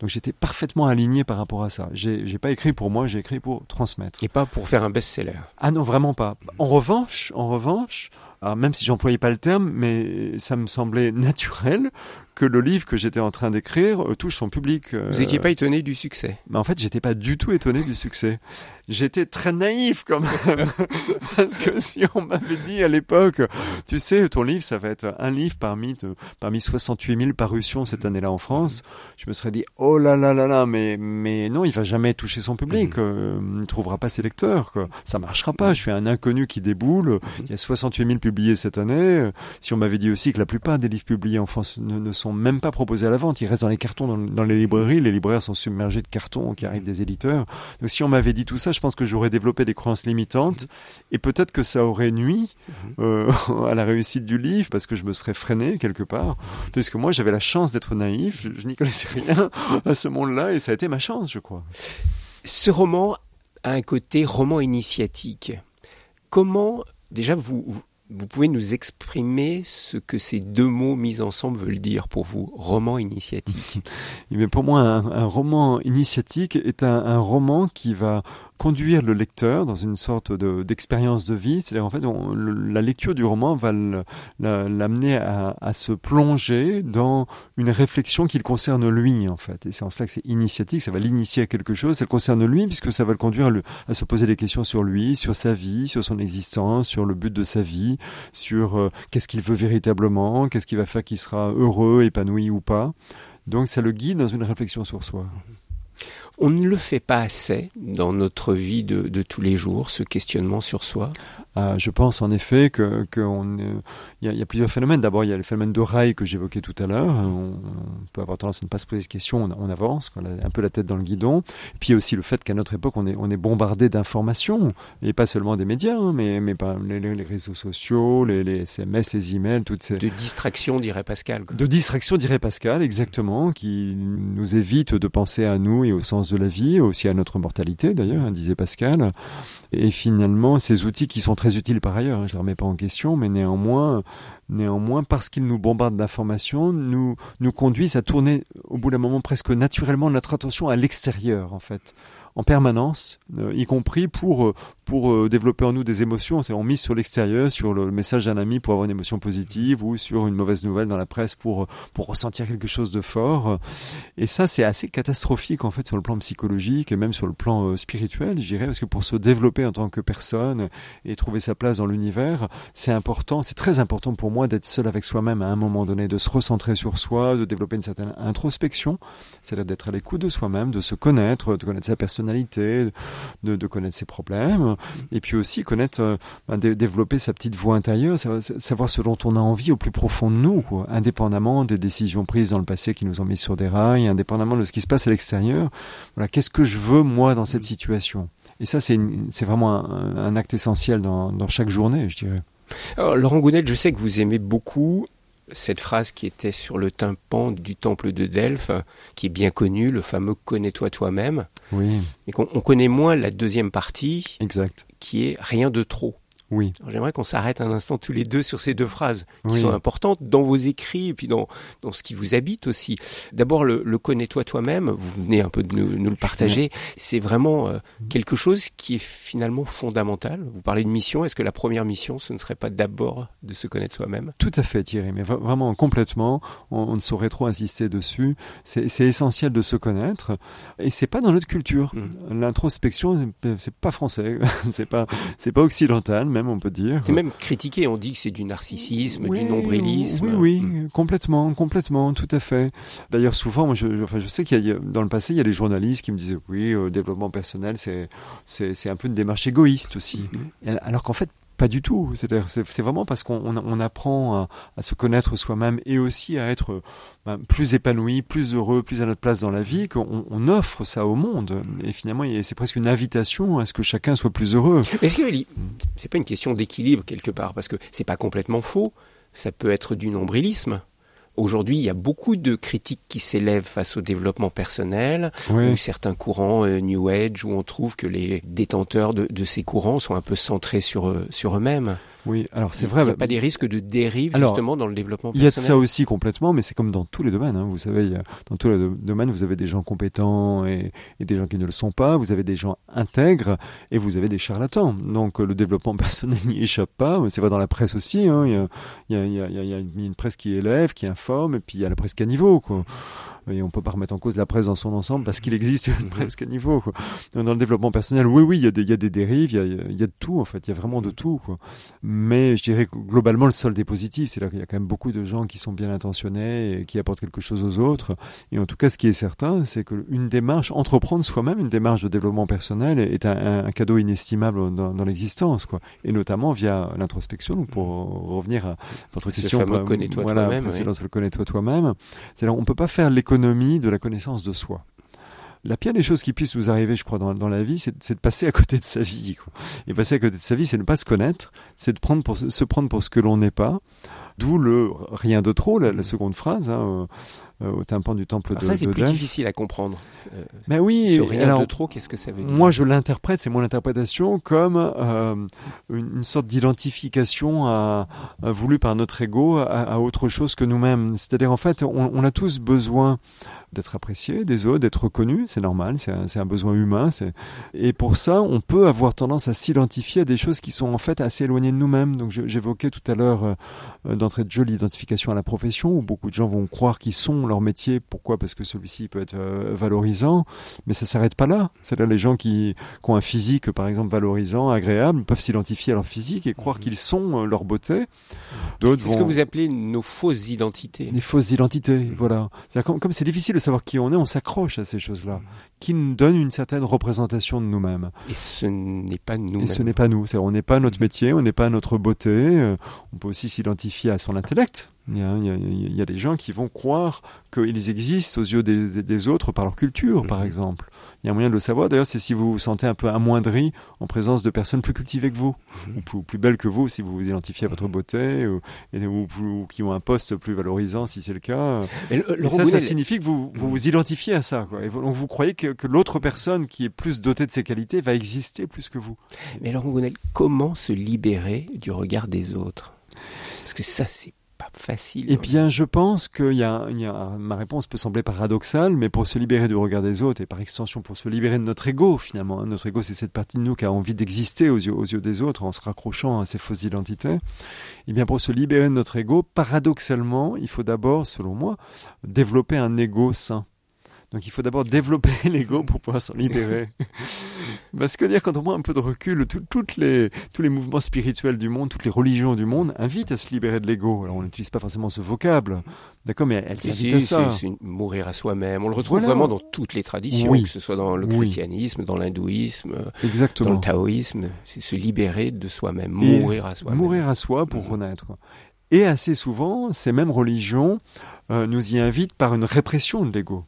Donc j'étais parfaitement aligné par rapport à ça. J'ai pas écrit pour moi, j'ai écrit pour transmettre. Et pas pour faire un best-seller. Ah non, vraiment pas. En revanche, en revanche, alors même si j'employais pas le terme, mais ça me semblait naturel que le livre que j'étais en train d'écrire euh, touche son public. euh, Vous n'étiez pas étonné du succès? mais en fait, j'étais pas du tout étonné du succès. J'étais très naïf quand même. Parce que si on m'avait dit à l'époque, tu sais, ton livre, ça va être un livre parmi, parmi 68 000 parutions cette année-là en France, je me serais dit, oh là là là là, mais, mais non, il va jamais toucher son public. euh, il ne trouvera pas ses lecteurs. Quoi. Ça marchera pas. Je suis un inconnu qui déboule. Il y a 68 000 publiés cette année. Si on m'avait dit aussi que la plupart des livres publiés en France ne, ne sont même pas proposés à la vente, ils restent dans les cartons, dans, dans les librairies. Les libraires sont submergés de cartons qui arrivent des éditeurs. Donc si on m'avait dit tout ça, je pense que j'aurais développé des croyances limitantes et peut-être que ça aurait nuit euh, à la réussite du livre parce que je me serais freiné quelque part. Parce que moi j'avais la chance d'être naïf, je, je n'y connaissais rien à ce monde-là et ça a été ma chance, je crois. Ce roman a un côté roman initiatique. Comment, déjà, vous, vous pouvez nous exprimer ce que ces deux mots mis ensemble veulent dire pour vous, roman initiatique? Mais pour moi, un, un roman initiatique est un, un roman qui va conduire le lecteur dans une sorte de- d'expérience de, vie. C'est-à-dire, en fait, la lecture du roman va l'amener à, se plonger dans une réflexion qui le concerne lui, en fait. Et c'est en cela que c'est initiatique. Ça va l'initier à quelque chose. Ça le concerne lui, puisque ça va le conduire à, se poser des questions sur lui, sur sa vie, sur son existence, sur le but de sa vie, sur euh, qu'est-ce qu'il veut véritablement, qu'est-ce qui va faire qu'il sera heureux, épanoui ou pas. Donc ça le guide dans une réflexion sur soi. On ne le fait pas assez dans notre vie de, de tous les jours, ce questionnement sur soi? Ah, je pense en effet que, que il y, y a plusieurs phénomènes. D'abord, il y a le phénomène de rail que j'évoquais tout à l'heure. On, on peut avoir tendance à ne pas se poser de questions, on, on avance, on a un peu la tête dans le guidon. Et puis il y a aussi le fait qu'à notre époque, on est, on est bombardé d'informations, et pas seulement des médias, hein, mais, mais par les, les- les réseaux sociaux, les, les SMS, les emails, toutes ces... De distraction, dirait Pascal. quoi. De distraction, dirait Pascal, exactement, qui nous évite de penser à nous et au sens de la vie, aussi à notre mortalité d'ailleurs, hein, disait Pascal. Et finalement, ces outils qui sont très utiles par ailleurs, hein, je ne les remets pas en question, mais néanmoins, néanmoins parce qu'ils nous bombardent d'informations, nous, nous conduisent à tourner au bout d'un moment presque naturellement notre attention à l'extérieur en fait en permanence, euh, y compris pour euh, pour euh, développer en nous des émotions. On mise sur l'extérieur, sur le message d'un ami pour avoir une émotion positive ou sur une mauvaise nouvelle dans la presse pour pour ressentir quelque chose de fort. Et ça, c'est assez catastrophique en fait sur le plan psychologique et même sur le plan spirituel, je dirais, parce que pour se développer en tant que personne et trouver sa place dans l'univers, c'est important, c'est très important pour moi d'être seul avec soi-même à un moment donné, de se recentrer sur soi, de développer une certaine introspection, c'est-à-dire d'être à l'écoute de soi-même, de se connaître, de connaître sa personnalité, de, de connaître ses problèmes, et puis aussi connaître, euh, ben, dé- développer sa petite voix intérieure, savoir, ce dont on a envie au plus profond de nous, quoi, indépendamment des décisions prises dans le passé qui nous ont mis sur des rails, indépendamment de ce qui se passe à l'extérieur. Voilà, qu'est-ce que je veux moi dans cette situation? Et ça, c'est vraiment un, un acte essentiel dans, dans chaque journée, je dirais. Alors, Laurent Gounel, je sais que vous aimez beaucoup cette phrase qui était sur le tympan du temple de Delphes, qui est bien connue, le fameux Connais-toi toi-même, Oui, mais qu'on on connaît moins la deuxième partie, exact. qui est rien de trop. Oui, J'aimerais qu'on s'arrête un instant tous les deux sur ces deux phrases qui Oui. sont importantes dans vos écrits et puis dans, dans ce qui vous habite aussi. D'abord, le, le connais-toi toi-même, vous venez un peu de nous, nous le partager, c'est vraiment euh, quelque chose qui est finalement fondamental. Vous parlez de mission, est-ce que la première mission, ce ne serait pas d'abord de se connaître soi-même? Tout à fait Thierry, mais vra- vraiment complètement, on, on ne saurait trop insister dessus. C'est essentiel de se connaître, et c'est pas dans notre culture. Mm. L'introspection, c'est pas français, c'est pas, pas occidental même, on peut dire. C'est même critiqué, on dit que c'est du narcissisme, Oui, du nombrilisme. Oui, oui, complètement, complètement, tout à fait. D'ailleurs, souvent, moi, je, enfin, je sais qu'il y a, dans le passé, il y a des journalistes qui me disaient, oui, euh, développement personnel, c'est, c'est, c'est un peu une démarche égoïste aussi. Mhm. Et Alors qu'en fait, pas du tout. C'est vraiment parce qu'on on, on apprend à, se connaître soi-même et aussi à être ben, plus épanoui, plus heureux, plus à notre place dans la vie, qu'on on offre ça au monde. Et finalement, c'est presque une invitation à ce que chacun soit plus heureux. Est-ce que c'est pas une question d'équilibre quelque part? Parce que c'est pas complètement faux ça peut être du nombrilisme. Aujourd'hui, il y a beaucoup de critiques qui s'élèvent face au développement personnel, Oui. ou certains courants euh, New Age, où on trouve que les détenteurs de, de ces courants sont un peu centrés sur, eux- sur eux-mêmes. Oui, alors c'est Il vrai. n'y a pas des risques de dérive Alors, justement dans le développement Il y a de personnel. ça aussi complètement, mais c'est comme dans tous les domaines. hein. Vous savez, il dans tous les do- domaines, vous avez des gens compétents et, et des gens qui ne le sont pas. Vous avez des gens intègres et vous avez des charlatans. Donc le développement personnel n'y échappe pas. C'est vrai dans la presse aussi. hein. Il, y a, il, il il il il y a une presse qui élève, qui informe, et puis il y a la presse qui a niveau. Quoi. Et on peut pas remettre en cause la presse dans son ensemble parce qu'il existe une presse qui a niveau. Quoi. Dans le développement personnel, oui, oui, il y a des, il y a des dérives, il y a, il y a de tout en fait. Il y a vraiment de tout. Quoi. Mais je dirais que globalement, le solde est positif. C'est là qu'il y a quand même beaucoup de gens qui sont bien intentionnés et qui apportent quelque chose aux autres. Et en tout cas, ce qui est certain, c'est qu'une démarche, entreprendre soi-même une démarche de développement personnel est un, cadeau inestimable dans, dans l'existence, quoi. Et notamment via l'introspection. Donc, pour revenir à votre question, bah, voilà, toi-même, connais-toi toi-même. C'est-à-dire, on peut pas faire l'économie de la connaissance de soi. La pire des choses qui puissent nous arriver, je crois, dans, la vie, c'est de passer à côté de sa vie. Et passer à côté de sa vie, c'est ne pas se connaître, c'est de se prendre pour ce que l'on n'est pas. D'où le rien de trop, la, seconde phrase, hein, euh, au tympan du temple Alors de, ça, c'est plus difficile à comprendre. Euh, Mais oui, ce rien alors, de trop, qu'est-ce que ça veut dire moi, je l'interprète, c'est mon interprétation, comme euh, une, une sorte d'identification à, à- voulue par notre ego à, à autre chose que nous-mêmes. C'est-à-dire, en fait, on, on a tous besoin d'être apprécié des autres, d'être reconnu, c'est normal, c'est un, besoin humain. Et pour ça, on peut avoir tendance à s'identifier à des choses qui sont en fait assez éloignées de nous-mêmes. Donc, j'évoquais tout à l'heure euh, euh, d'entrée de jeu l'identification à la profession, où beaucoup de gens vont croire qu'ils sont leur métier. Pourquoi? Parce que celui-ci peut être euh, valorisant. Mais ça s'arrête pas là. C'est-à-dire les gens qui, qui ont un physique, par exemple, valorisant, agréable, peuvent s'identifier à leur physique et croire qu'ils sont euh, leur beauté. D'autres C'est ce que vous appelez nos fausses identités? Des fausses identités, voilà. C'est-à-dire Comme comme c'est difficile de savoir qui on est, on s'accroche à ces choses-là, qui nous donnent une certaine représentation de nous-mêmes. Et ce n'est pas nous. Et ce n'est pas nous. C'est-à-dire, On n'est pas notre métier, on n'est pas notre beauté. euh, On peut aussi s'identifier à son intellect. Il y, a, il, y a, il y a des gens qui vont croire qu'ils existent aux yeux des, des autres par leur culture, par Mhm. exemple. Il y a moyen de le savoir. D'ailleurs, c'est si vous vous sentez un peu amoindri en présence de personnes plus cultivées que vous, Mhm. ou plus, plus belles que vous, si vous vous identifiez à votre beauté, ou, et- ou, ou qui ont un poste plus valorisant, si c'est le cas. Mais le- Et Laurent ça, ça signifie que vous vous, vous identifiez à ça. Quoi. Et vous, donc vous croyez que, que l'autre personne qui est plus dotée de ces qualités va exister plus que vous. mais Laurent Gounel, comment se libérer du regard des autres? Parce que ça, c'est pas facile. Eh bien, je pense qu'il y a, il y a, ma réponse peut sembler paradoxale, mais pour se libérer du regard des autres et par extension pour se libérer de notre ego, finalement, hein, notre ego, c'est cette partie de nous qui a envie d'exister aux yeux, aux yeux des autres en se raccrochant à ces fausses identités. Eh bien, pour se libérer de notre ego, paradoxalement, il faut d'abord, selon moi, développer un ego sain. Donc il faut d'abord développer l'ego pour pouvoir s'en libérer. Parce que dire quand on prend un peu de recul, tout- toutes les, tous les mouvements spirituels du monde, toutes les religions du monde invitent à se libérer de l'ego. Alors on n'utilise pas forcément ce vocable, d'accord, mais elles Si, invitent à ça. c'est- mourir à soi-même. On le retrouve Voilà. vraiment dans toutes les traditions, Oui. que ce soit dans le Oui. christianisme, dans l'hindouisme, dans Exactement. le taoïsme. C'est se libérer de soi-même, mourir à soi-même. Mourir à soi pour Mhm. renaître. Et assez souvent, ces mêmes religions euh, nous y invitent par une répression de l'ego.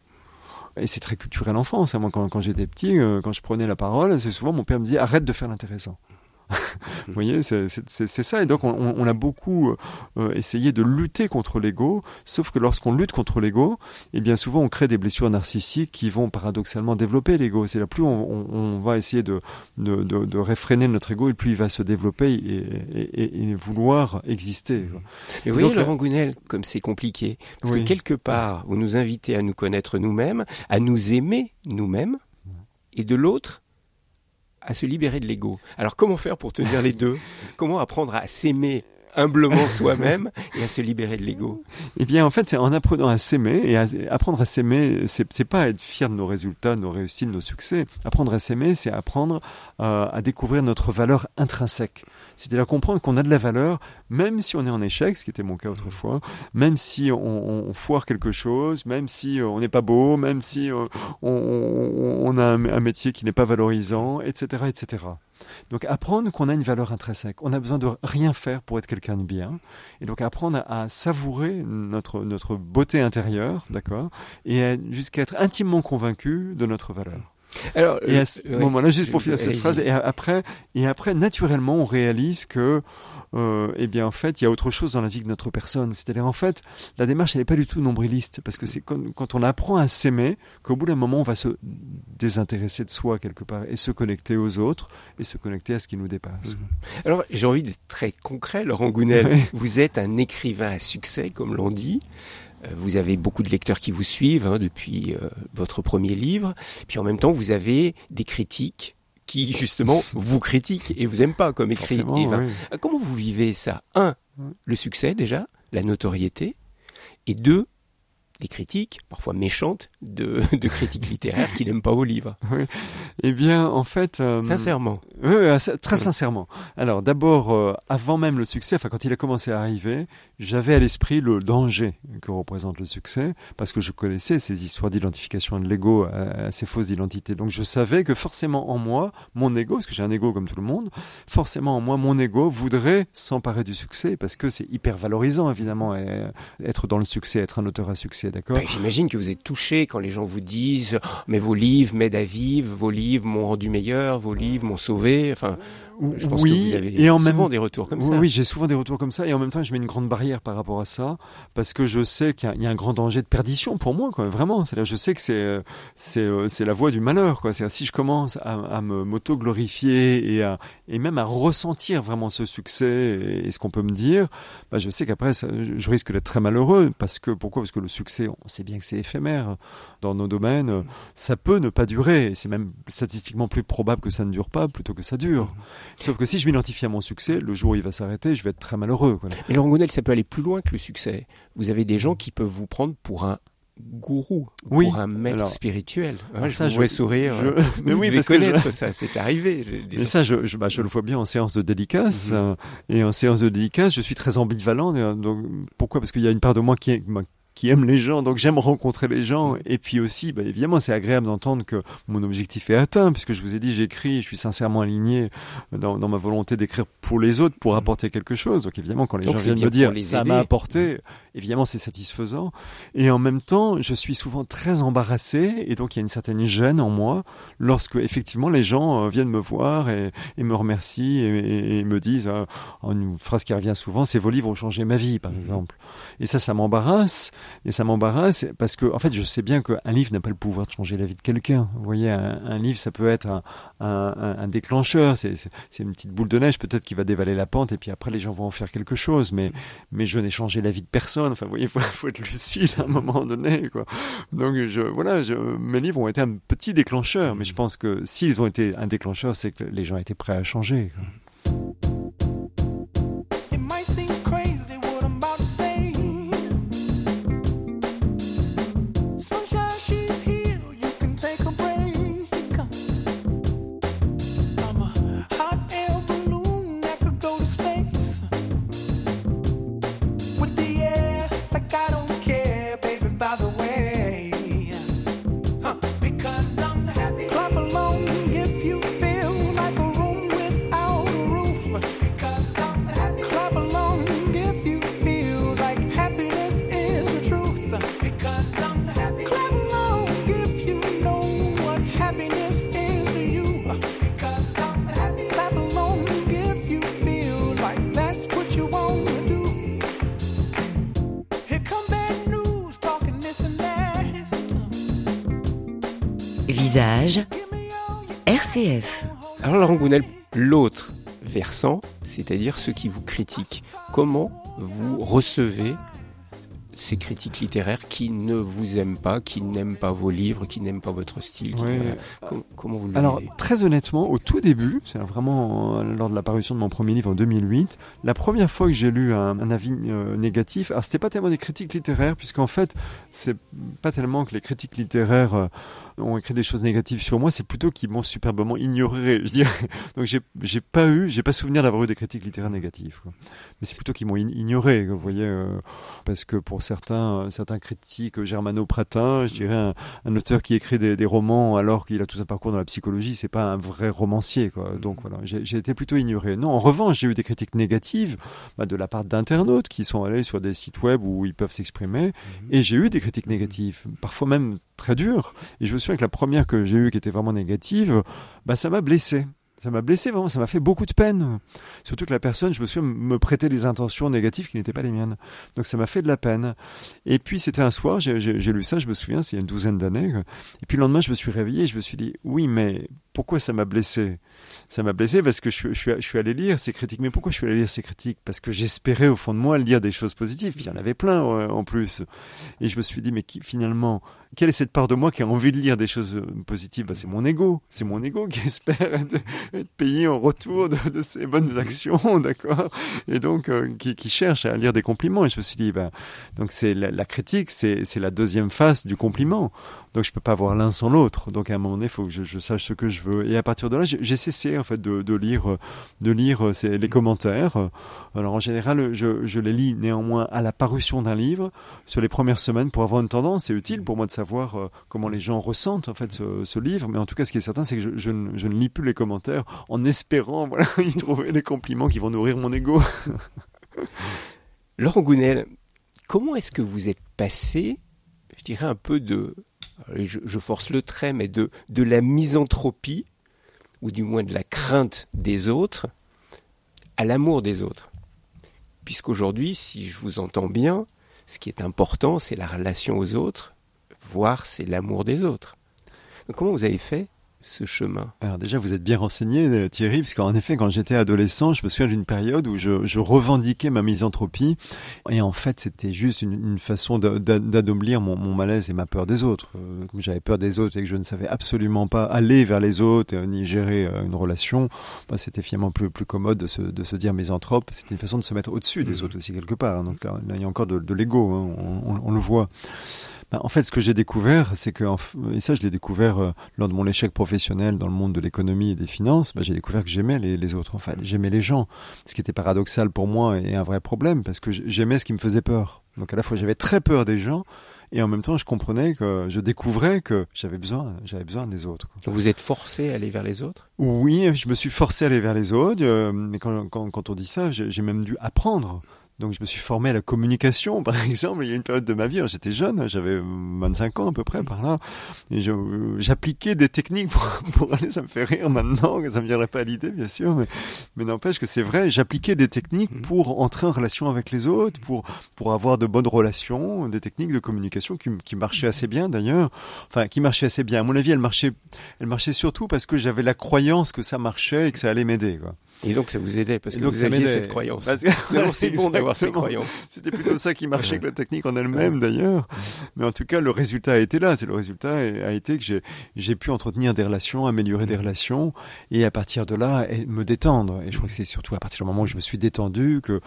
Et c'est très culturel en France. hein. Moi, quand, quand j'étais petit, euh, quand je prenais la parole, c'est souvent mon père me disait arrête de faire l'intéressant. Vous voyez, c'est ça. Et donc, on, a beaucoup euh, essayé de lutter contre l'ego. Sauf que lorsqu'on lutte contre l'ego, eh bien souvent, on crée des blessures narcissiques qui vont paradoxalement développer l'ego. C'est là plus on, on- on va essayer de, de, de, de réfréner notre ego, et plus il va se développer et, et- et- et vouloir exister. Mais vous voyez, Donc, Laurent Gounel, comme c'est compliqué. Parce Oui. que quelque part, vous nous invitez à nous connaître nous-mêmes, à nous aimer nous-mêmes, et de l'autre, à se libérer de l'ego. Alors comment faire pour tenir les deux? Comment apprendre à s'aimer humblement soi-même et à se libérer de l'ego? Eh bien, en fait, c'est en apprenant à s'aimer et à, apprendre à s'aimer, c'est c'est pas être fier de nos résultats, de nos réussites, de nos succès. Apprendre à s'aimer, c'est apprendre euh, à découvrir notre valeur intrinsèque. C'est-à-dire comprendre qu'on a de la valeur, même si on est en échec, ce qui était mon cas autrefois, même si on, on- foire quelque chose, même si euh, on n'est pas beau, même si euh, on, on- a un, métier qui n'est pas valorisant, etc., etc. Donc apprendre qu'on a une valeur intrinsèque. On a besoin de rien faire pour être quelqu'un de bien. Et donc apprendre à, à savourer notre, notre beauté intérieure, d'accord Et jusqu'à être intimement convaincu de notre valeur. Alors, Et euh, à ce ouais. moment-là, juste pour finir cette phrase, et après, et après, naturellement, on réalise que, euh, eh bien, en fait, il y a autre chose dans la vie que notre personne. C'est-à-dire, en fait, la démarche, elle n'est pas du tout nombriliste, parce que c'est quand, quand on apprend à s'aimer qu'au bout d'un moment, on va se désintéresser de soi quelque part et se connecter aux autres et se connecter à ce qui nous dépasse. Alors, j'ai envie d'être très concret, Laurent Gounel. Oui. Vous êtes un écrivain à succès, comme l'on dit. Euh, Vous avez beaucoup de lecteurs qui vous suivent hein, depuis euh, votre premier livre. Puis en même temps, vous avez des critiques qui, justement, vous critiquent et vous aiment pas comme oui. Euh, Comment vous vivez ça? Un, le succès déjà, la notoriété. Et deux, les critiques, parfois méchantes, de, de critiques littéraires qui n'aiment pas vos livres. Eh bien, en fait, euh, Sincèrement. Oui, oui, assez- très sincèrement. Alors d'abord, euh, avant même le succès, enfin quand il a commencé à arriver, j'avais à l'esprit le danger que représente le succès, parce que je connaissais ces histoires d'identification de l'ego à ces fausses identités. Donc je savais que forcément en moi, mon ego, parce que j'ai un ego comme tout le monde, forcément en moi, mon ego voudrait s'emparer du succès, parce que c'est hyper valorisant évidemment, et, être dans le succès, être un auteur à succès, Ben, J'imagine que vous êtes touché quand les gens vous disent Oh, mais vos livres m'aident à vivre, vos livres m'ont rendu meilleur, vos livres m'ont sauvé. Enfin, je pense oui, que vous avez et en souvent même des retours comme oui, ça. Oui, j'ai souvent des retours comme ça, et en même temps, je mets une grande barrière par rapport à ça, parce que je sais qu'il y a- il y, a un grand danger de perdition pour moi, quoi, vraiment. C'est-à-dire, je sais que c'est euh, c'est euh, la voie du malheur, quoi. Si je commence à, à me m'auto-glorifier et à et même à ressentir vraiment ce succès et, et ce qu'on peut me dire, bah, je sais qu'après, je, risque d'être très malheureux, parce que pourquoi? Parce que le succès, on sait bien que c'est éphémère dans nos domaines. Ça peut ne pas durer. C'est même statistiquement plus probable que ça ne dure pas plutôt que ça dure. Sauf que si je m'identifie à mon succès, le jour où il va s'arrêter, je vais être très malheureux. Quoi. Mais Laurent Gounel, ça peut aller plus loin que le succès. Vous avez des gens qui peuvent vous prendre pour un gourou, Oui, pour un maître alors- spirituel. Hein, alors je ça, vous je- vois sourire. je- euh, mais vous oui, parce que je- connaître ça, c'est arrivé. Mais ça, je, bah, je le vois bien en séance de dédicace. Mhm. euh, et en séance de dédicace, je suis très ambivalent. euh, Donc, pourquoi? Parce qu'il y a une part de moi qui, est- qui aime les gens, donc j'aime rencontrer les gens. Et puis aussi, bah, évidemment, c'est agréable d'entendre que mon objectif est atteint, puisque je vous ai dit, j'écris, je suis sincèrement aligné dans, dans ma volonté d'écrire pour les autres, pour apporter quelque chose. Donc évidemment, quand les Donc, gens viennent me dire, ça m'a apporté, évidemment, c'est satisfaisant. Et en même temps, je suis souvent très embarrassé, et donc il y a une certaine gêne en moi lorsque effectivement les gens euh, viennent me voir et, et me remercient et, et- et me disent euh, en une phrase qui revient souvent, c'est vos livres ont changé ma vie, par exemple. Et ça, ça m'embarrasse. Et ça m'embarrasse parce que, en fait, je sais bien qu'un livre n'a pas le pouvoir de changer la vie de quelqu'un. Vous voyez, un, un livre, ça peut être un, un, un- un déclencheur. C'est une petite boule de neige, peut-être, qui va dévaler la pente. Et puis après, les gens vont en faire quelque chose. Mais, mais je n'ai changé la vie de personne. Enfin, vous voyez, il faut, faut être lucide à un moment donné, quoi. Donc, je, voilà, je, mes livres ont été un petit déclencheur. Mais je pense que s'ils ont été un déclencheur, c'est que les gens étaient prêts à changer. quoi. C'est-à-dire ceux qui vous critiquent, comment vous recevez ces critiques littéraires qui ne vous aiment pas, qui n'aiment pas vos livres, qui n'aiment pas votre style qui- Ouais. voilà. Com- Comment vous le Alors, très honnêtement, au tout début, c'est vraiment euh, lors de la parution de mon premier livre en 2008, la première fois que j'ai lu un, un avis euh, négatif, alors c'était pas tellement des critiques littéraires, puisqu'en fait, c'est pas tellement que les critiques littéraires euh, ont écrit des choses négatives sur moi, c'est plutôt qu'ils m'ont superbement ignoré, je dirais. Donc j'ai pas eu, j'ai pas souvenir d'avoir eu des critiques littéraires négatives. quoi. Mais c'est plutôt qu'ils m'ont ignoré, vous voyez, euh, parce que pour certains, euh, certains critiques germano-pratins. Je dirais un, un auteur qui écrit des, des romans alors qu'il a tout un parcours dans la psychologie, c'est pas un vrai romancier. Quoi. Donc voilà, j'ai j'ai été plutôt ignoré. Non, en revanche, j'ai eu des critiques négatives bah, de la part d'internautes qui sont allés sur des sites web où ils peuvent s'exprimer, et j'ai eu des critiques négatives, parfois même très dures. Et je me souviens que la première que j'ai eue qui était vraiment négative, bah, ça m'a blessé. Ça m'a blessé vraiment, ça m'a fait beaucoup de peine. Surtout que la personne, je me souviens, me prêtait des intentions négatives qui n'étaient pas les miennes. Donc ça m'a fait de la peine. Et puis c'était un soir, j'ai- lu ça, je me souviens, c'est il y a une douzaine d'années. Et puis le lendemain, je me suis réveillé et je me suis dit, oui, mais pourquoi ça m'a blessé? Ça m'a blessé parce que je, suis- je, suis, je suis allé lire ces critiques. Mais pourquoi je suis allé lire ces critiques? Parce que j'espérais au fond de moi lire des choses positives. Il y en avait plein euh, en plus. Et je me suis dit, mais qui, finalement, quelle est cette part de moi qui a envie de lire des choses euh, positives? Bah, C'est mon ego. C'est mon ego qui espère être, être payé en retour de, de ses bonnes actions, d'accord? Et donc, euh, qui, qui cherche à lire des compliments. Et je me suis dit, bah, donc c'est la, la critique, c'est la deuxième face du compliment. Donc je peux pas avoir l'un sans l'autre. Donc à un moment donné, il faut que je, sache ce que je veux. Et à partir de là, j'ai cessé en fait de, lire, de lire euh, les commentaires. Alors en général, je, les lis néanmoins à la parution d'un livre sur les premières semaines pour avoir une tendance. C'est utile pour moi de savoir euh, comment les gens ressentent en fait ce, livre. Mais en tout cas, ce qui est certain, c'est que je, ne, ne lis plus les commentaires en espérant y trouver des compliments qui vont nourrir mon ego. Laurent Gounel, comment est-ce que vous êtes passé, je dirais un peu de, je, force le trait, mais de, de la misanthropie, ou du moins de la crainte des autres, à l'amour des autres Puisqu'aujourd'hui, si je vous entends bien, ce qui est important, c'est la relation aux autres, voire c'est l'amour des autres. Comment vous avez fait ce chemin Alors déjà, vous êtes bien renseigné, euh, Thierry, puisqu'en effet, quand j'étais adolescent, je me souviens d'une période où je, je revendiquais ma misanthropie, et en fait, c'était juste une, une façon d'a- d'a- d'adoublir mon, mon malaise et ma peur des autres. Euh, Comme j'avais peur des autres et que je ne savais absolument pas aller vers les autres, ni gérer euh, une relation, bah, c'était finalement plus, plus commode de se, de se dire misanthrope. C'était une façon de se mettre au-dessus des autres aussi, quelque part. Donc là, là, il y a encore de, de l'ego, hein, on, on- on le voit. Ben, en fait, ce que j'ai découvert, c'est que, et ça je l'ai découvert euh, lors de mon échec professionnel dans le monde de l'économie et des finances, ben, j'ai découvert que j'aimais les, les autres, en fait, j'aimais les gens, ce qui était paradoxal pour moi et un vrai problème, parce que j'aimais ce qui me faisait peur. Donc à la fois j'avais très peur des gens, et en même temps je comprenais que je découvrais que j'avais besoin, j'avais besoin des autres. Donc vous êtes forcé à aller vers les autres? Oui, je me suis forcé à aller vers les autres, euh, mais quand, quand, quand on dit ça, j'ai même dû apprendre. Donc je me suis formé à la communication, par exemple. Il y a une période de ma vie, alors j'étais jeune, j'avais 25 ans à peu près par là, et euh, j'appliquais des techniques pour, pour aller. Ça me fait rire maintenant, que ça me viendrait pas à l'idée, bien sûr, mais, mais n'empêche que c'est vrai. J'appliquais des techniques Mhm. pour entrer en relation avec les autres, pour pour avoir de bonnes relations, des techniques de communication qui, qui marchaient assez bien d'ailleurs. Enfin, qui marchaient assez bien. À mon avis, elles marchaient, elles marchaient surtout parce que j'avais la croyance que ça marchait et que ça allait m'aider. quoi. Et donc ça vous aidait parce que donc, vous aviez cette croyance. Parce que- Non, c'est bon d'avoir ces croyances. C'était plutôt ça qui marchait que la technique en elle-même d'ailleurs. Mais en tout cas, le résultat a été là. C'est le résultat a été que j'ai pu entretenir des relations, améliorer des relations, et à partir de là, me détendre. Et je crois que c'est surtout à partir du moment où je me suis détendu que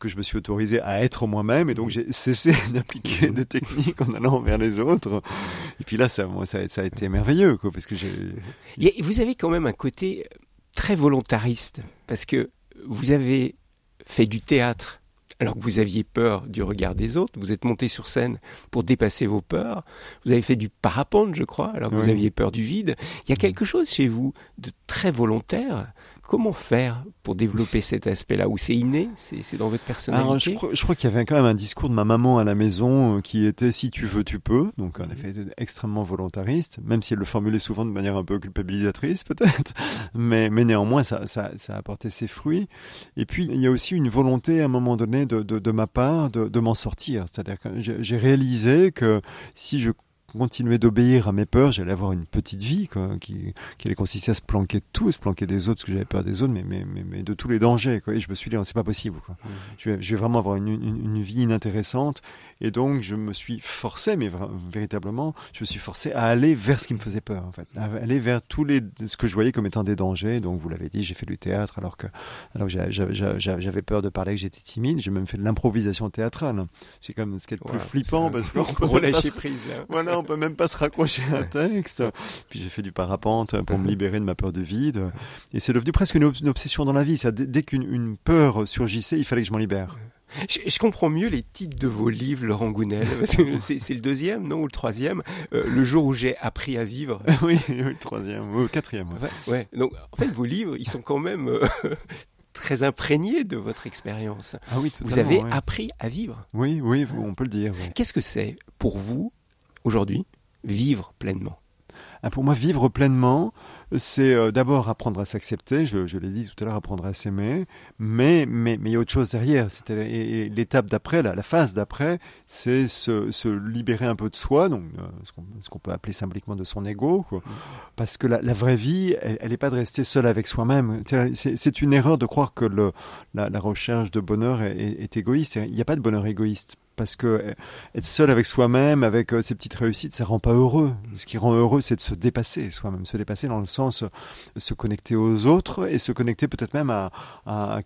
que je me suis autorisé à être moi-même, et donc j'ai cessé d'appliquer des techniques en allant vers les autres. Et puis là, ça, moi, ça, a- ça a été merveilleux, quoi, parce que j'ai Vous avez quand même un côté très volontariste parce que vous avez fait du théâtre alors que vous aviez peur du regard des autres. Vous êtes monté sur scène pour dépasser vos peurs. Vous avez fait du parapente, je crois, alors que vous aviez peur du vide. Il y a quelque chose chez vous de très volontaire. Comment faire pour développer cet aspect-là Ou c'est inné C'est dans votre personnalité je crois, qu'il y avait quand même un discours de ma maman à la maison euh, qui était si tu veux, tu peux. Donc, en effet, extrêmement volontariste, même si elle le formulait souvent de manière un peu culpabilisatrice, peut-être. Mais, mais néanmoins, ça, ça, ça a apporté ses fruits. Et puis, il y a aussi une volonté à un moment donné de, de, ma part de, de m'en sortir. C'est-à-dire que j'ai réalisé que si je continuais d'obéir à mes peurs, j'allais avoir une petite vie quoi, qui, qui allait consister à se planquer de tout, se planquer des autres, parce que j'avais peur des autres, mais, mais, mais, mais de tous les dangers. Quoi. Et je me suis dit, c'est pas possible. Quoi. Je, vais, je vais vraiment avoir une, une, une vie inintéressante. Et donc, je me suis forcé, mais véritablement, je me suis forcé à aller vers ce qui me faisait peur, en fait. À aller vers tous les, ce que je voyais comme étant des dangers. Donc, vous l'avez dit, j'ai fait du théâtre alors que, alors que j'a- j'a- j'a- j'a- j'avais peur de parler, que j'étais timide. J'ai même fait de l'improvisation théâtrale. C'est comme ce qui est le plus flippant parce qu'on on peut même pas prise. là. voilà, on peut même pas se raccrocher à un texte. Puis j'ai fait du parapente pour me libérer de ma peur de vide. Et c'est devenu presque une, ob- une obsession dans la vie. Ça, dès qu'une une peur surgissait, il fallait que je m'en libère. Je, je comprends mieux les titres de vos livres, Laurent Gounel. C'est le deuxième, non Ou le troisième Euh, Le jour où j'ai appris à vivre. oui, le troisième, ou le quatrième. ouais. Donc, en fait, vos livres, ils sont quand même euh, très imprégnés de votre expérience. Ah oui, Vous avez ouais. appris à vivre. Oui, oui, on peut le dire. Qu'est-ce que c'est pour vous, aujourd'hui, vivre pleinement Ah, pour moi, vivre pleinement, c'est euh, d'abord apprendre à s'accepter. Je, l'ai dit tout à l'heure, apprendre à s'aimer. Mais mais mais il y a autre chose derrière. Et- l'étape d'après, la, phase d'après, c'est se, libérer un peu de soi, donc euh, ce qu'on peut appeler symboliquement de son ego, parce que la, vraie vie, elle, elle est pas de rester seul avec soi-même. C'est une erreur de croire que la, recherche de bonheur est égoïste. Il n'y a pas de bonheur égoïste. Parce que euh, être seul avec soi-même, avec euh, ses petites réussites, ça rend pas heureux. Ce qui rend heureux, c'est de se dépasser soi-même, se dépasser dans le sens euh, se connecter aux autres et se connecter peut-être même à,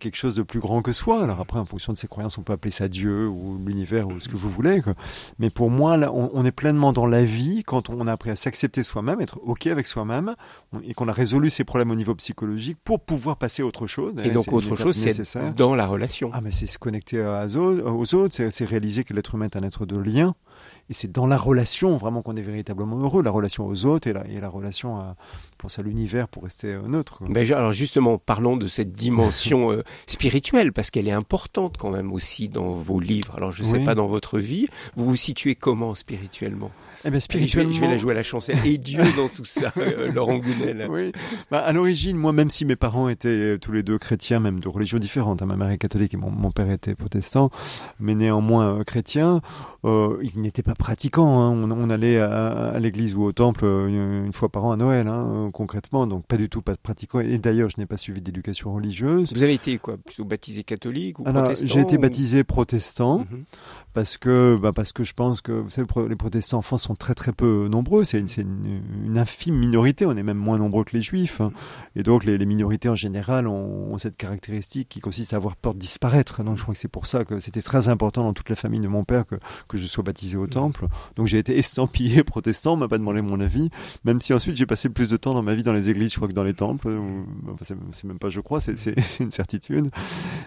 quelque chose de plus grand que soi. Alors après, en fonction de ses croyances, on peut appeler ça Dieu ou l'univers ou ce que vous voulez. quoi. Mais pour moi, là, on, on est pleinement dans la vie quand on a appris à s'accepter soi-même, être ok avec soi-même et qu'on a résolu ses problèmes au niveau psychologique pour pouvoir passer à autre chose. Et donc, c'est une autre chose, c'est dans la relation. Ah, mais c'est se connecter aux autres, c'est réaliser que l'être humain est un être de lien. Et c'est dans la relation vraiment qu'on est véritablement heureux, la relation aux autres et la, et la relation à, je pense à l'univers pour rester euh, neutre. Ben, alors justement, parlons de cette dimension euh, spirituelle, parce qu'elle est importante quand même aussi dans vos livres. Alors je ne sais Oui. pas dans votre vie, vous vous situez comment spirituellement? Eh bien, Allez, je, vais, spirituellement. je vais la jouer à la chancelle. Et Dieu dans tout ça, euh, Laurent Gounel. Oui. Bah, à l'origine, moi, même si mes parents étaient tous les deux chrétiens, même de religions différentes, hein, ma mère est catholique et mon, mon père était protestant, mais néanmoins euh, chrétien, ils n'étaient pas pratiquants. hein. On, on allait à, à l'église ou au temple euh, une, une fois par an à Noël, hein, euh, concrètement, donc pas du tout pas pratiquants. Et d'ailleurs, je n'ai pas suivi d'éducation religieuse. Vous avez été quoi Plutôt baptisé catholique ou Alors, protestant j'ai été ou- baptisé protestant Mhm. parce que bah parce que je pense que vous savez pro- les protestants en France sont très très peu nombreux c'est une, c'est une, une infime minorité on est même moins nombreux que les juifs hein. et donc les, les minorités en général ont, ont cette caractéristique qui consiste à avoir peur de disparaître donc je crois que c'est pour ça que c'était très important dans toute la famille de mon père que, que je sois baptisé au temple donc j'ai été estampillé protestant on m'a pas demandé mon avis même si ensuite j'ai passé plus de temps dans ma vie dans les églises je crois que dans les temples c'est même pas je crois c'est une certitude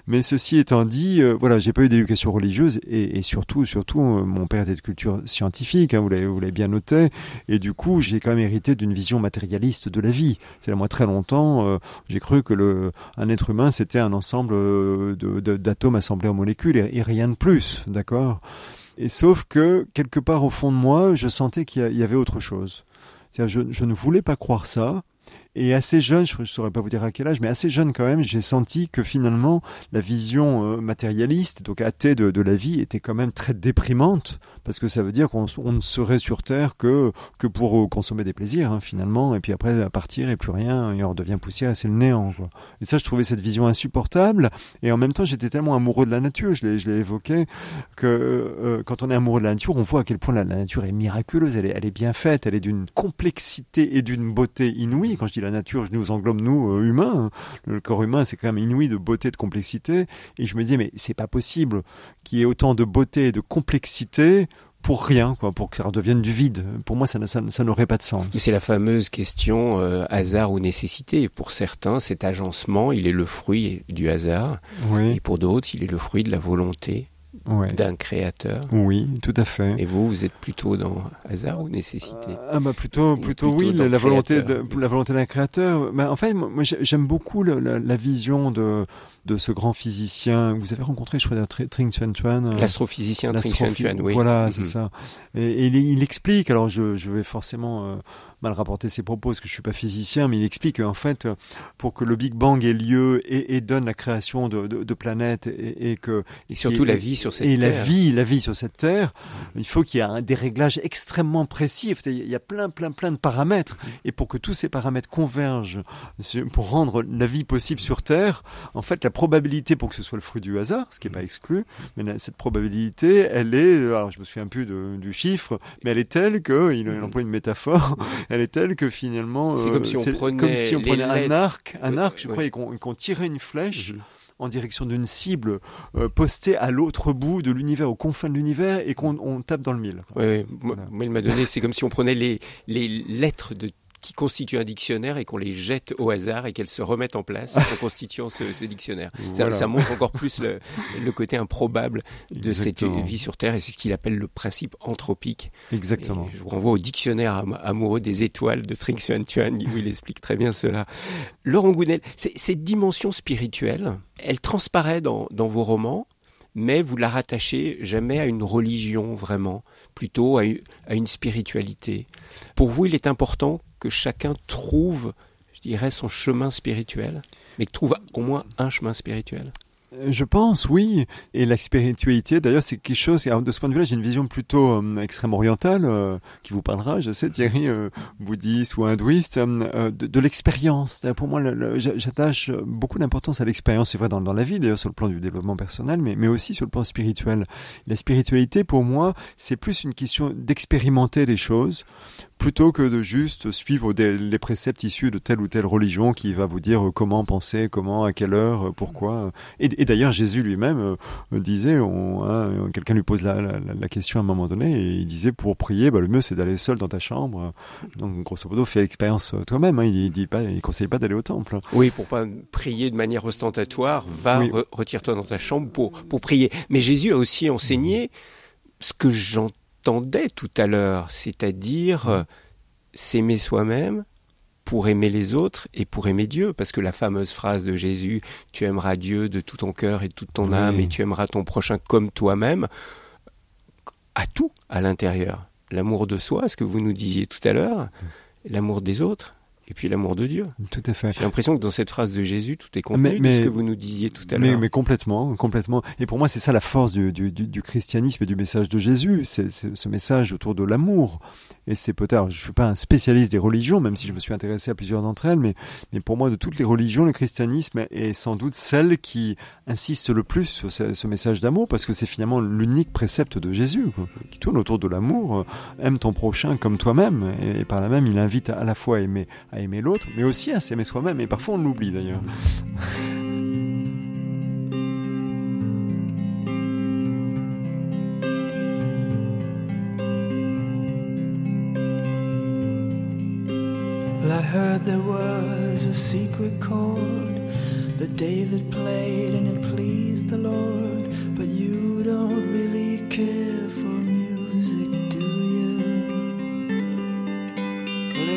mais ceci étant dit, euh, voilà, j'ai pas eu d'éducation religieuse et, surtout, surtout, euh, mon père était de culture scientifique, hein, vous l'avez, bien noté, et du coup, j'ai quand même hérité d'une vision matérialiste de la vie. C'est là moi très longtemps, euh, j'ai cru que le, un être humain c'était un ensemble euh, d'atomes assemblés en molécules et, et rien de plus, d'accord? Et sauf que quelque part au fond de moi, je sentais qu'il y avait autre chose. Je ne voulais pas croire ça. Et assez jeune, je ne saurais pas vous dire à quel âge, mais assez jeune quand même, j'ai senti que finalement, la vision euh, matérialiste, donc athée de, la vie, était quand même très déprimante, parce que ça veut dire qu'on on ne serait sur Terre que, pour euh, consommer des plaisirs, hein, finalement, et puis après à partir et plus rien, et on redevient poussière et c'est le néant. Et ça, je trouvais cette vision insupportable, et en même temps, j'étais tellement amoureux de la nature, je l'ai évoqué, que euh, quand on est amoureux de la nature, on voit à quel point la, nature est miraculeuse, elle est, elle est bien faite, elle est d'une complexité et d'une beauté inouïe. Quand je dis la nature, je nous englobe nous euh, humains. hein. Le corps humain, c'est quand même inouï de beauté, de complexité. Et je me dis mais c'est pas possible qu'il y ait autant de beauté et de complexité pour rien, quoi, pour que ça redevienne du vide. Pour moi, ça, n'a- ça, ça n'aurait pas de sens. C'est la fameuse question euh, hasard ou nécessité. Pour certains, cet agencement, il est le fruit du hasard, et Oui, pour d'autres, il est le fruit de la volonté ouais. d'un créateur. oui, tout à fait. Et vous, vous êtes plutôt dans hasard ou nécessité? Ah bah plutôt plutôt, plutôt oui la, la volonté de, la volonté d'un créateur. Bah, en fait moi moi, j'ai- j'aime beaucoup le- la, la vision de de ce grand physicien. Vous avez rencontré je crois Tr- Tring Chuan Chuan. euh, L'astrophysicien Tring Chuan Chuan, oui. Voilà, c'est Mhm. ça. Et, et il, il explique, alors je, je vais forcément euh, mal rapporter ses propos parce que je suis pas physicien, mais il explique qu'en fait, pour que le Big Bang ait lieu et, et donne la création de, de, de planètes et, et que Et surtout la vie sur cette et la terre. vie, la vie sur cette terre, il faut qu'il y ait un, des réglages extrêmement précis. Il y a plein, plein, plein de paramètres. Et pour que tous ces paramètres convergent pour rendre la vie possible sur Terre, en fait, la probabilité pour que ce soit le fruit du hasard, ce qui n'est pas exclu, mais la- cette probabilité, elle est, alors je me souviens plus de- du chiffre, mais elle est telle que, il, il emploie une métaphore, elle est telle que finalement, C'est euh, comme si on c'est prenait comme si on prenait un arc, un arc, je crois, et qu'on tirait une flèche en direction d'une cible euh, postée à l'autre bout de l'univers, aux confins de l'univers, et qu'on on tape dans le mille. Oui, oui. Moi, Voilà. moi, il m'a donné, c'est comme si on prenait les, les lettres de qui constituent un dictionnaire et qu'on les jette au hasard et qu'elles se remettent en place en constituant ce, ce dictionnaire. Ça, Voilà. ça montre encore plus le, le côté improbable de Exactement. cette vie sur Terre et c'est ce qu'il appelle le principe anthropique. Exactement. Et je vous renvoie au dictionnaire am- amoureux des étoiles de Trinh Xuan Tuan où il explique très bien cela. Laurent Gounel, cette dimension spirituelle, elle transparaît dans, dans vos romans, mais vous la rattachez jamais à une religion vraiment, plutôt à une spiritualité. Pour vous, il est important que chacun trouve, je dirais, son chemin spirituel, mais que trouve au moins un chemin spirituel. Euh, Je pense, oui. Et la spiritualité, d'ailleurs, c'est quelque chose. de ce point de vue-là, j'ai une vision plutôt euh, extrême orientale euh, qui vous parlera. Je sais, Thierry, euh, bouddhiste ou hindouiste, de, l'expérience. Pour moi, j'attache beaucoup d'importance à l'expérience. C'est vrai dans, la vie, d'ailleurs, sur le plan du développement personnel, mais aussi sur le plan spirituel. La spiritualité, pour moi, c'est plus une question d'expérimenter des choses plutôt que de juste suivre des- les préceptes issus de telle ou telle religion qui va vous dire comment penser, comment, à quelle heure, pourquoi. Et, et d'ailleurs, Jésus lui-même euh, disait, hein, quelqu'un lui pose la, la- la question à un moment donné, et il disait, pour prier, bah, le mieux c'est d'aller seul dans ta chambre. Donc, grosso modo, fais l'expérience euh, toi-même. Hein. Il, dit pas, il conseille pas d'aller au temple. Oui, pour pas prier de manière ostentatoire, va, Oui. re- retire-toi dans ta chambre pour, pour prier. Mais Jésus a aussi enseigné ce que j'entendais tout à l'heure, c'est-à-dire euh, s'aimer soi-même pour aimer les autres et pour aimer Dieu. Parce que la fameuse phrase de Jésus, tu aimeras Dieu de tout ton cœur et de toute ton Oui. âme et tu aimeras ton prochain comme toi-même, a tout à l'intérieur. L'amour de soi, ce que vous nous disiez tout à l'heure, l'amour des autres et puis l'amour de Dieu. Tout à fait. J'ai l'impression que dans cette phrase de Jésus, tout est contenu Mais- de ce que vous nous disiez tout à l'heure. mais complètement, complètement. Et pour moi, c'est ça la force du, du, du, christianisme et du message de Jésus. C'est ce message autour de l'amour. Et c'est peut-être, je suis pas un spécialiste des religions, même si je me suis intéressé à plusieurs d'entre elles, mais, mais pour moi, de toutes les religions, le christianisme est sans doute celle qui insiste le plus sur ce, ce message d'amour, parce que c'est finalement l'unique précepte de Jésus, quoi, qui tourne autour de l'amour. Aime ton prochain comme toi-même. Et, et par là même, il invite à la fois à aimer, à aimer l'autre, mais aussi à s'aimer soi-même. Et parfois, on l'oublie d'ailleurs. I heard there was a secret chord that David played and it pleased the Lord. But you don't really care for music,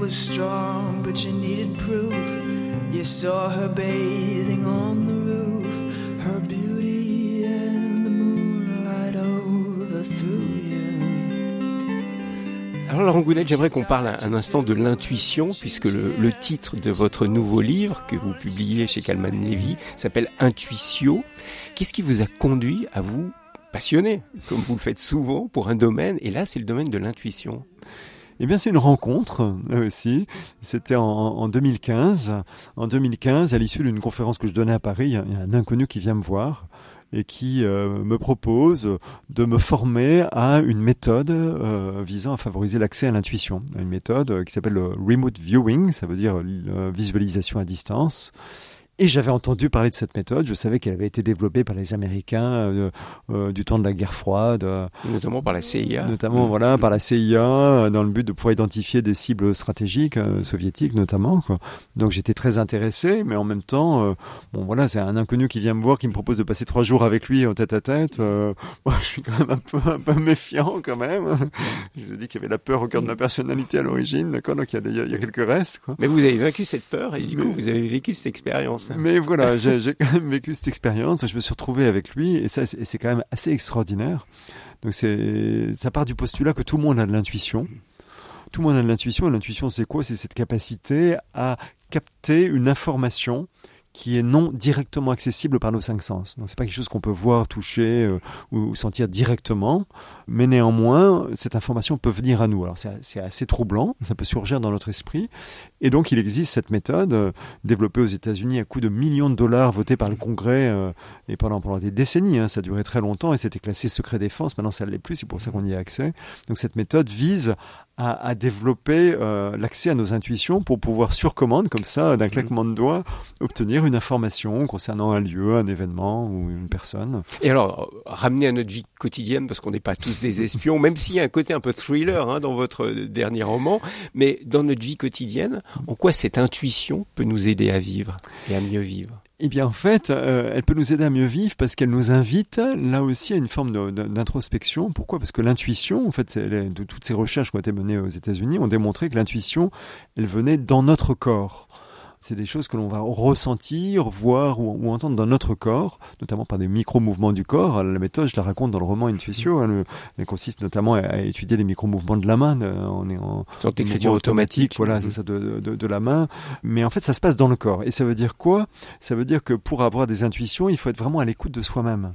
Was strong, but needed proof. You saw her bathing on the roof, her beauty and the moonlight you. Alors Laurent Gounet, j'aimerais qu'on parle un, instant de l'intuition, puisque le, le titre de votre nouveau livre que vous publiez chez Calman Levy s'appelle Intuitio. Qu'est-ce qui vous a conduit à vous passionner, comme vous le faites souvent, pour un domaine? Et là, c'est le domaine de l'intuition. Eh bien, c'est une rencontre là aussi. C'était en, en 2015. En 2015, à l'issue d'une conférence que je donnais à Paris, il y a il y a un inconnu qui vient me voir et qui euh, me propose de me former à une méthode euh, visant à favoriser l'accès à l'intuition. Une méthode euh, qui s'appelle le remote viewing, ça veut dire euh, visualisation à distance. Et j'avais entendu parler de cette méthode. Je savais qu'elle avait été développée par les Américains euh, euh, du temps de la guerre froide. Notamment par la CIA. notamment voilà par la CIA euh, dans le but de pouvoir identifier des cibles stratégiques euh, soviétiques notamment quoi. donc j'étais très intéressé mais en même temps bon voilà c'est un inconnu qui vient me voir qui me propose de passer trois jours avec lui en tête à tête moi, je suis quand même un peu un peu méfiant quand même je vous ai dit qu'il y avait la peur au cœur de ma personnalité à l'origine d'accord donc il y, y y a quelques restes quoi Mais vous avez vaincu cette peur et du Mais- coup, vous avez vécu cette expérience. Mais voilà, j'ai quand même vécu cette expérience. Je me suis retrouvé avec lui et ça, c'est c'est quand même assez extraordinaire. Donc c'est, ça part du postulat que tout le monde a de l'intuition. Tout le monde a de l'intuition. Et l'intuition, c'est quoi? C'est cette capacité à capter une information qui est non directement accessible par nos cinq sens. Donc c'est pas quelque chose qu'on peut voir, toucher euh, ou, sentir directement, mais néanmoins cette information peut venir à nous. Alors c'est c'est assez troublant, ça peut surgir dans notre esprit, et donc il existe cette méthode euh, développée aux États-Unis à coût de millions de dollars, votée par le Congrès euh, et pendant pendant des décennies. hein. ça a duré très longtemps et c'était classé secret défense. Maintenant ça ne l'est plus, c'est pour ça qu'on y a accès. Donc cette méthode vise à, à développer euh, l'accès à nos intuitions pour pouvoir sur commande, comme ça, d'un claquement de doigts, obtenir une information concernant un lieu, un événement ou une personne. Et alors, euh, ramener à notre vie quotidienne, parce qu'on n'est pas tous des espions, même s'il y a un côté un peu thriller hein, dans votre dernier roman, mais dans notre vie quotidienne, en quoi cette intuition peut nous aider à vivre et à mieux vivre? Eh bien, en fait, euh, elle peut nous aider à mieux vivre parce qu'elle nous invite, là aussi, à une forme d'introspection. Pourquoi? Parce que l'intuition, en fait, de toutes ces recherches qui ont été menées aux États-Unis, ont démontré que l'intuition, elle venait dans notre corps. C'est des choses que l'on va ressentir, voir ou, ou entendre dans notre corps, notamment par des micro-mouvements du corps. La méthode, je la raconte dans le roman Intuitio. hein, le- elle consiste notamment à, à étudier les micro-mouvements de la main. On est en, Une sorte d'écriture automatique. voilà, c'est ça, de, de, de la main. Mais en fait, ça se passe dans le corps. Et ça veut dire quoi? Ça veut dire que pour avoir des intuitions, il faut être vraiment à l'écoute de soi-même.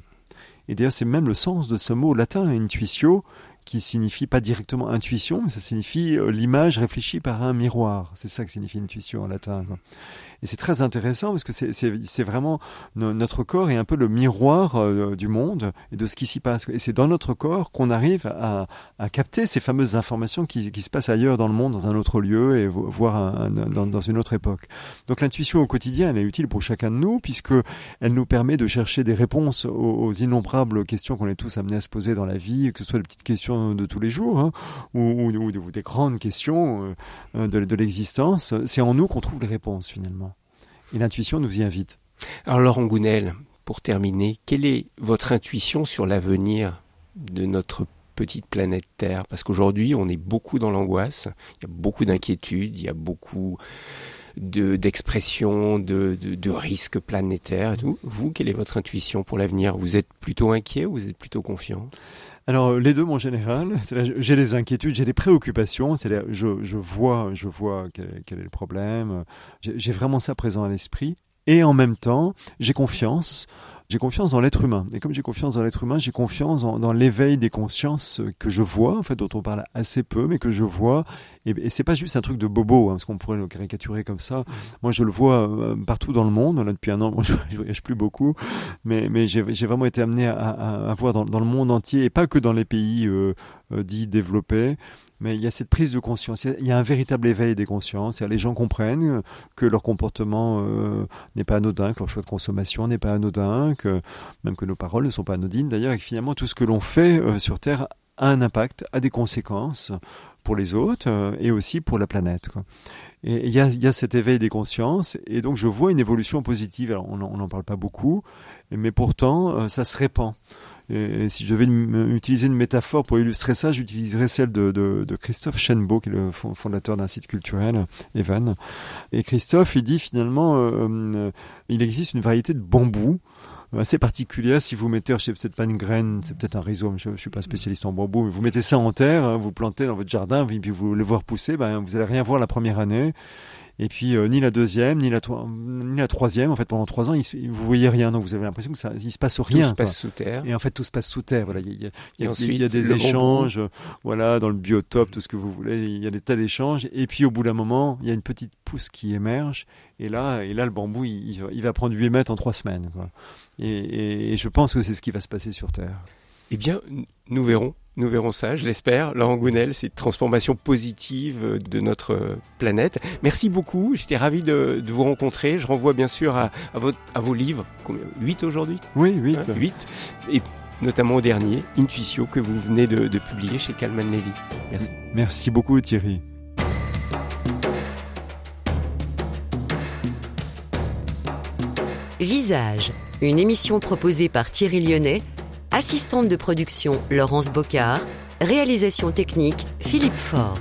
Et d'ailleurs, c'est même le sens de ce mot latin, intuitio, qui signifie pas directement intuition, mais ça signifie euh, l'image réfléchie par un miroir. C'est ça que signifie intuition en latin. Et c'est très intéressant parce que c'est- vraiment no- notre corps est un peu le miroir euh, du monde et de ce qui s'y passe. Et c'est dans notre corps qu'on arrive à, à capter ces fameuses informations qui, qui se passent ailleurs dans le monde, dans un autre lieu et vo- voir un- un- dans, dans une autre époque. Donc l'intuition au quotidien, elle est utile pour chacun de nous puisque elle nous permet de chercher des réponses aux, innombrables questions qu'on est tous amenés à se poser dans la vie, que ce soit des petites questions de tous les jours hein, ou, ou- des grandes questions euh, de l'existence. C'est en nous qu'on trouve les réponses finalement. Et l'intuition nous y invite. Alors Laurent Gounel, pour terminer, quelle est votre intuition sur l'avenir de notre petite planète Terre? Parce qu'aujourd'hui, on est beaucoup dans l'angoisse, il y a beaucoup d'inquiétudes, il y a beaucoup de d'expressions, de, de, de risques planétaires. Vous, quelle est votre intuition pour l'avenir? Vous êtes plutôt inquiet ou vous êtes plutôt confiant? Alors les deux, mon général, j'ai des inquiétudes, j'ai des préoccupations. Je, je vois, je vois quel, quel est le problème. J'ai vraiment ça présent à l'esprit. Et en même temps, j'ai confiance. J'ai confiance dans l'être humain. Et comme j'ai confiance dans l'être humain, j'ai confiance dans, l'éveil des consciences que je vois, en fait, dont on parle assez peu, mais que je vois. Et, c'est pas juste un truc de bobo, hein, parce qu'on pourrait le caricaturer comme ça. Moi, je le vois euh, partout dans le monde. Là, depuis un an, moi, je, voyage plus beaucoup, mais, j'ai vraiment été amené à, voir dans, dans le monde entier, et pas que dans les pays euh, euh, dits développés. Mais il y a cette prise de conscience, il y a- un véritable éveil des consciences. Les gens comprennent que leur comportement euh, n'est pas anodin, que leur choix de consommation n'est pas anodin, que même que nos paroles ne sont pas anodines. D'ailleurs, et que finalement, tout ce que l'on fait euh, sur Terre a un impact, a des conséquences pour les autres euh, et aussi pour la planète. Et il y a, cet éveil des consciences, et donc je vois une évolution positive. Alors, on n'en parle pas beaucoup, mais pourtant, ça se répand. Et, si je devais utiliser une métaphore pour illustrer ça, j'utiliserais celle de, Christophe Chenbeau, qui est le fon- fondateur d'un site culturel, Evan. Et Christophe, il dit finalement, euh, euh, il existe une variété de bambous assez particulière. Si vous mettez, je sais peut-être pas une graine, c'est peut-être un rhizome, je, je suis pas spécialiste en bambou, mais vous mettez ça en terre, hein, vous plantez dans votre jardin, puis vous le voir pousser, ben, vous allez rien voir la première année. Et puis euh, ni la deuxième, ni la, toi- ni la troisième. En fait, pendant trois ans, il, se- vous voyez rien, donc vous avez l'impression que ça, il se passe Tout rien. se quoi. passe sous terre. Et en fait, tout se passe sous terre. Voilà, il y a, il y a- il y a- Et ensuite, il y a des échanges, voilà, dans le biotope, tout ce que vous voulez. Il y a des tas d'échanges. Et puis, au bout d'un moment, il y a une petite pousse qui émerge. Et là, et là, le bambou, il, il va- prendre 8 mètres en trois semaines. Quoi. Et, et- et je pense que c'est ce qui va se passer sur Terre. Eh bien, nous verrons. Nous verrons ça, je l'espère. Laurent Gounel, cette transformation positive euh, de notre euh, planète. Merci beaucoup. J'étais ravi de, de vous rencontrer. Je renvoie bien sûr à, à, votre, à vos livres. Combien? 8 aujourd'hui? Oui, vite. Hein, 8. Et notamment au dernier, Intuitio, que vous venez de, de publier chez Calman Levy. Merci. Merci beaucoup, Thierry. Visage, une émission proposée par Thierry Lyonnais, assistante de production Laurence Bocard, réalisation technique Philippe Faure.